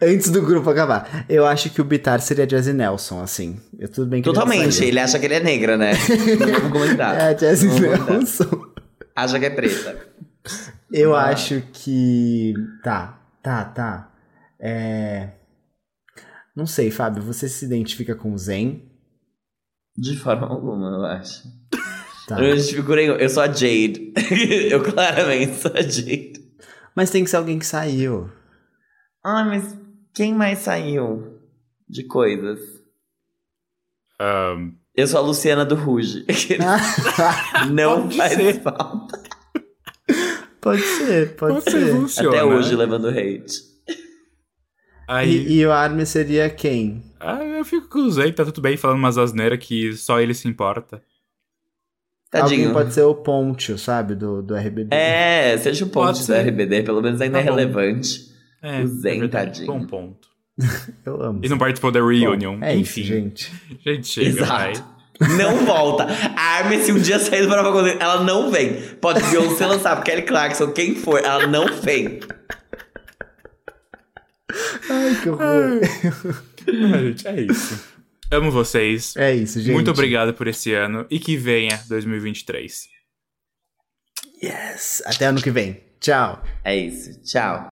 Antes do grupo acabar. Eu acho que o Bitar seria Jazzy Nelson, assim. Eu, tudo bem que Totalmente. Ele, ele acha que ele é negra, né? Não vamos comentar. É, Jazzy Nelson. Acha que é preta. Eu ah. acho que. Tá, tá, tá. É. Não sei, Fábio, você se identifica com o Zen? De forma alguma, eu acho. Tá. Eu me identifico nenhum. Eu sou a Jade. eu claramente sou a Jade. Mas tem que ser alguém que saiu. Ah, mas quem mais saiu de coisas? Um... Eu sou a Luciana do Ruge. Não faz falta. Pode ser, pode, pode ser. Funciona, Até hoje levando hate. Aí... E, e, o Armin seria quem? Ah, eu fico com o Zay, tá tudo bem falando umas asneiras que só ele se importa. Tadinho. Alguém pode ser o Pontio, sabe? Do, do RBD. É, seja o Pontio do RBD, pelo menos ainda tá é bom. relevante. É, o Zen, é tadinho. Bom ponto. eu amo. E não participou da reunion. Bom, é Enfim. isso, gente. Gente, chega, Exato. vai. Não volta. A Armin, se um dia sair do Prova ela não vem. Pode Beyoncé lançar, Kelly Clarkson, quem for, ela não vem. Ai, que horror. Ai, gente, é isso. Amo vocês. É isso, gente. Muito obrigado por esse ano e que venha 2023. Yes. Até ano que vem. Tchau. É isso. Tchau.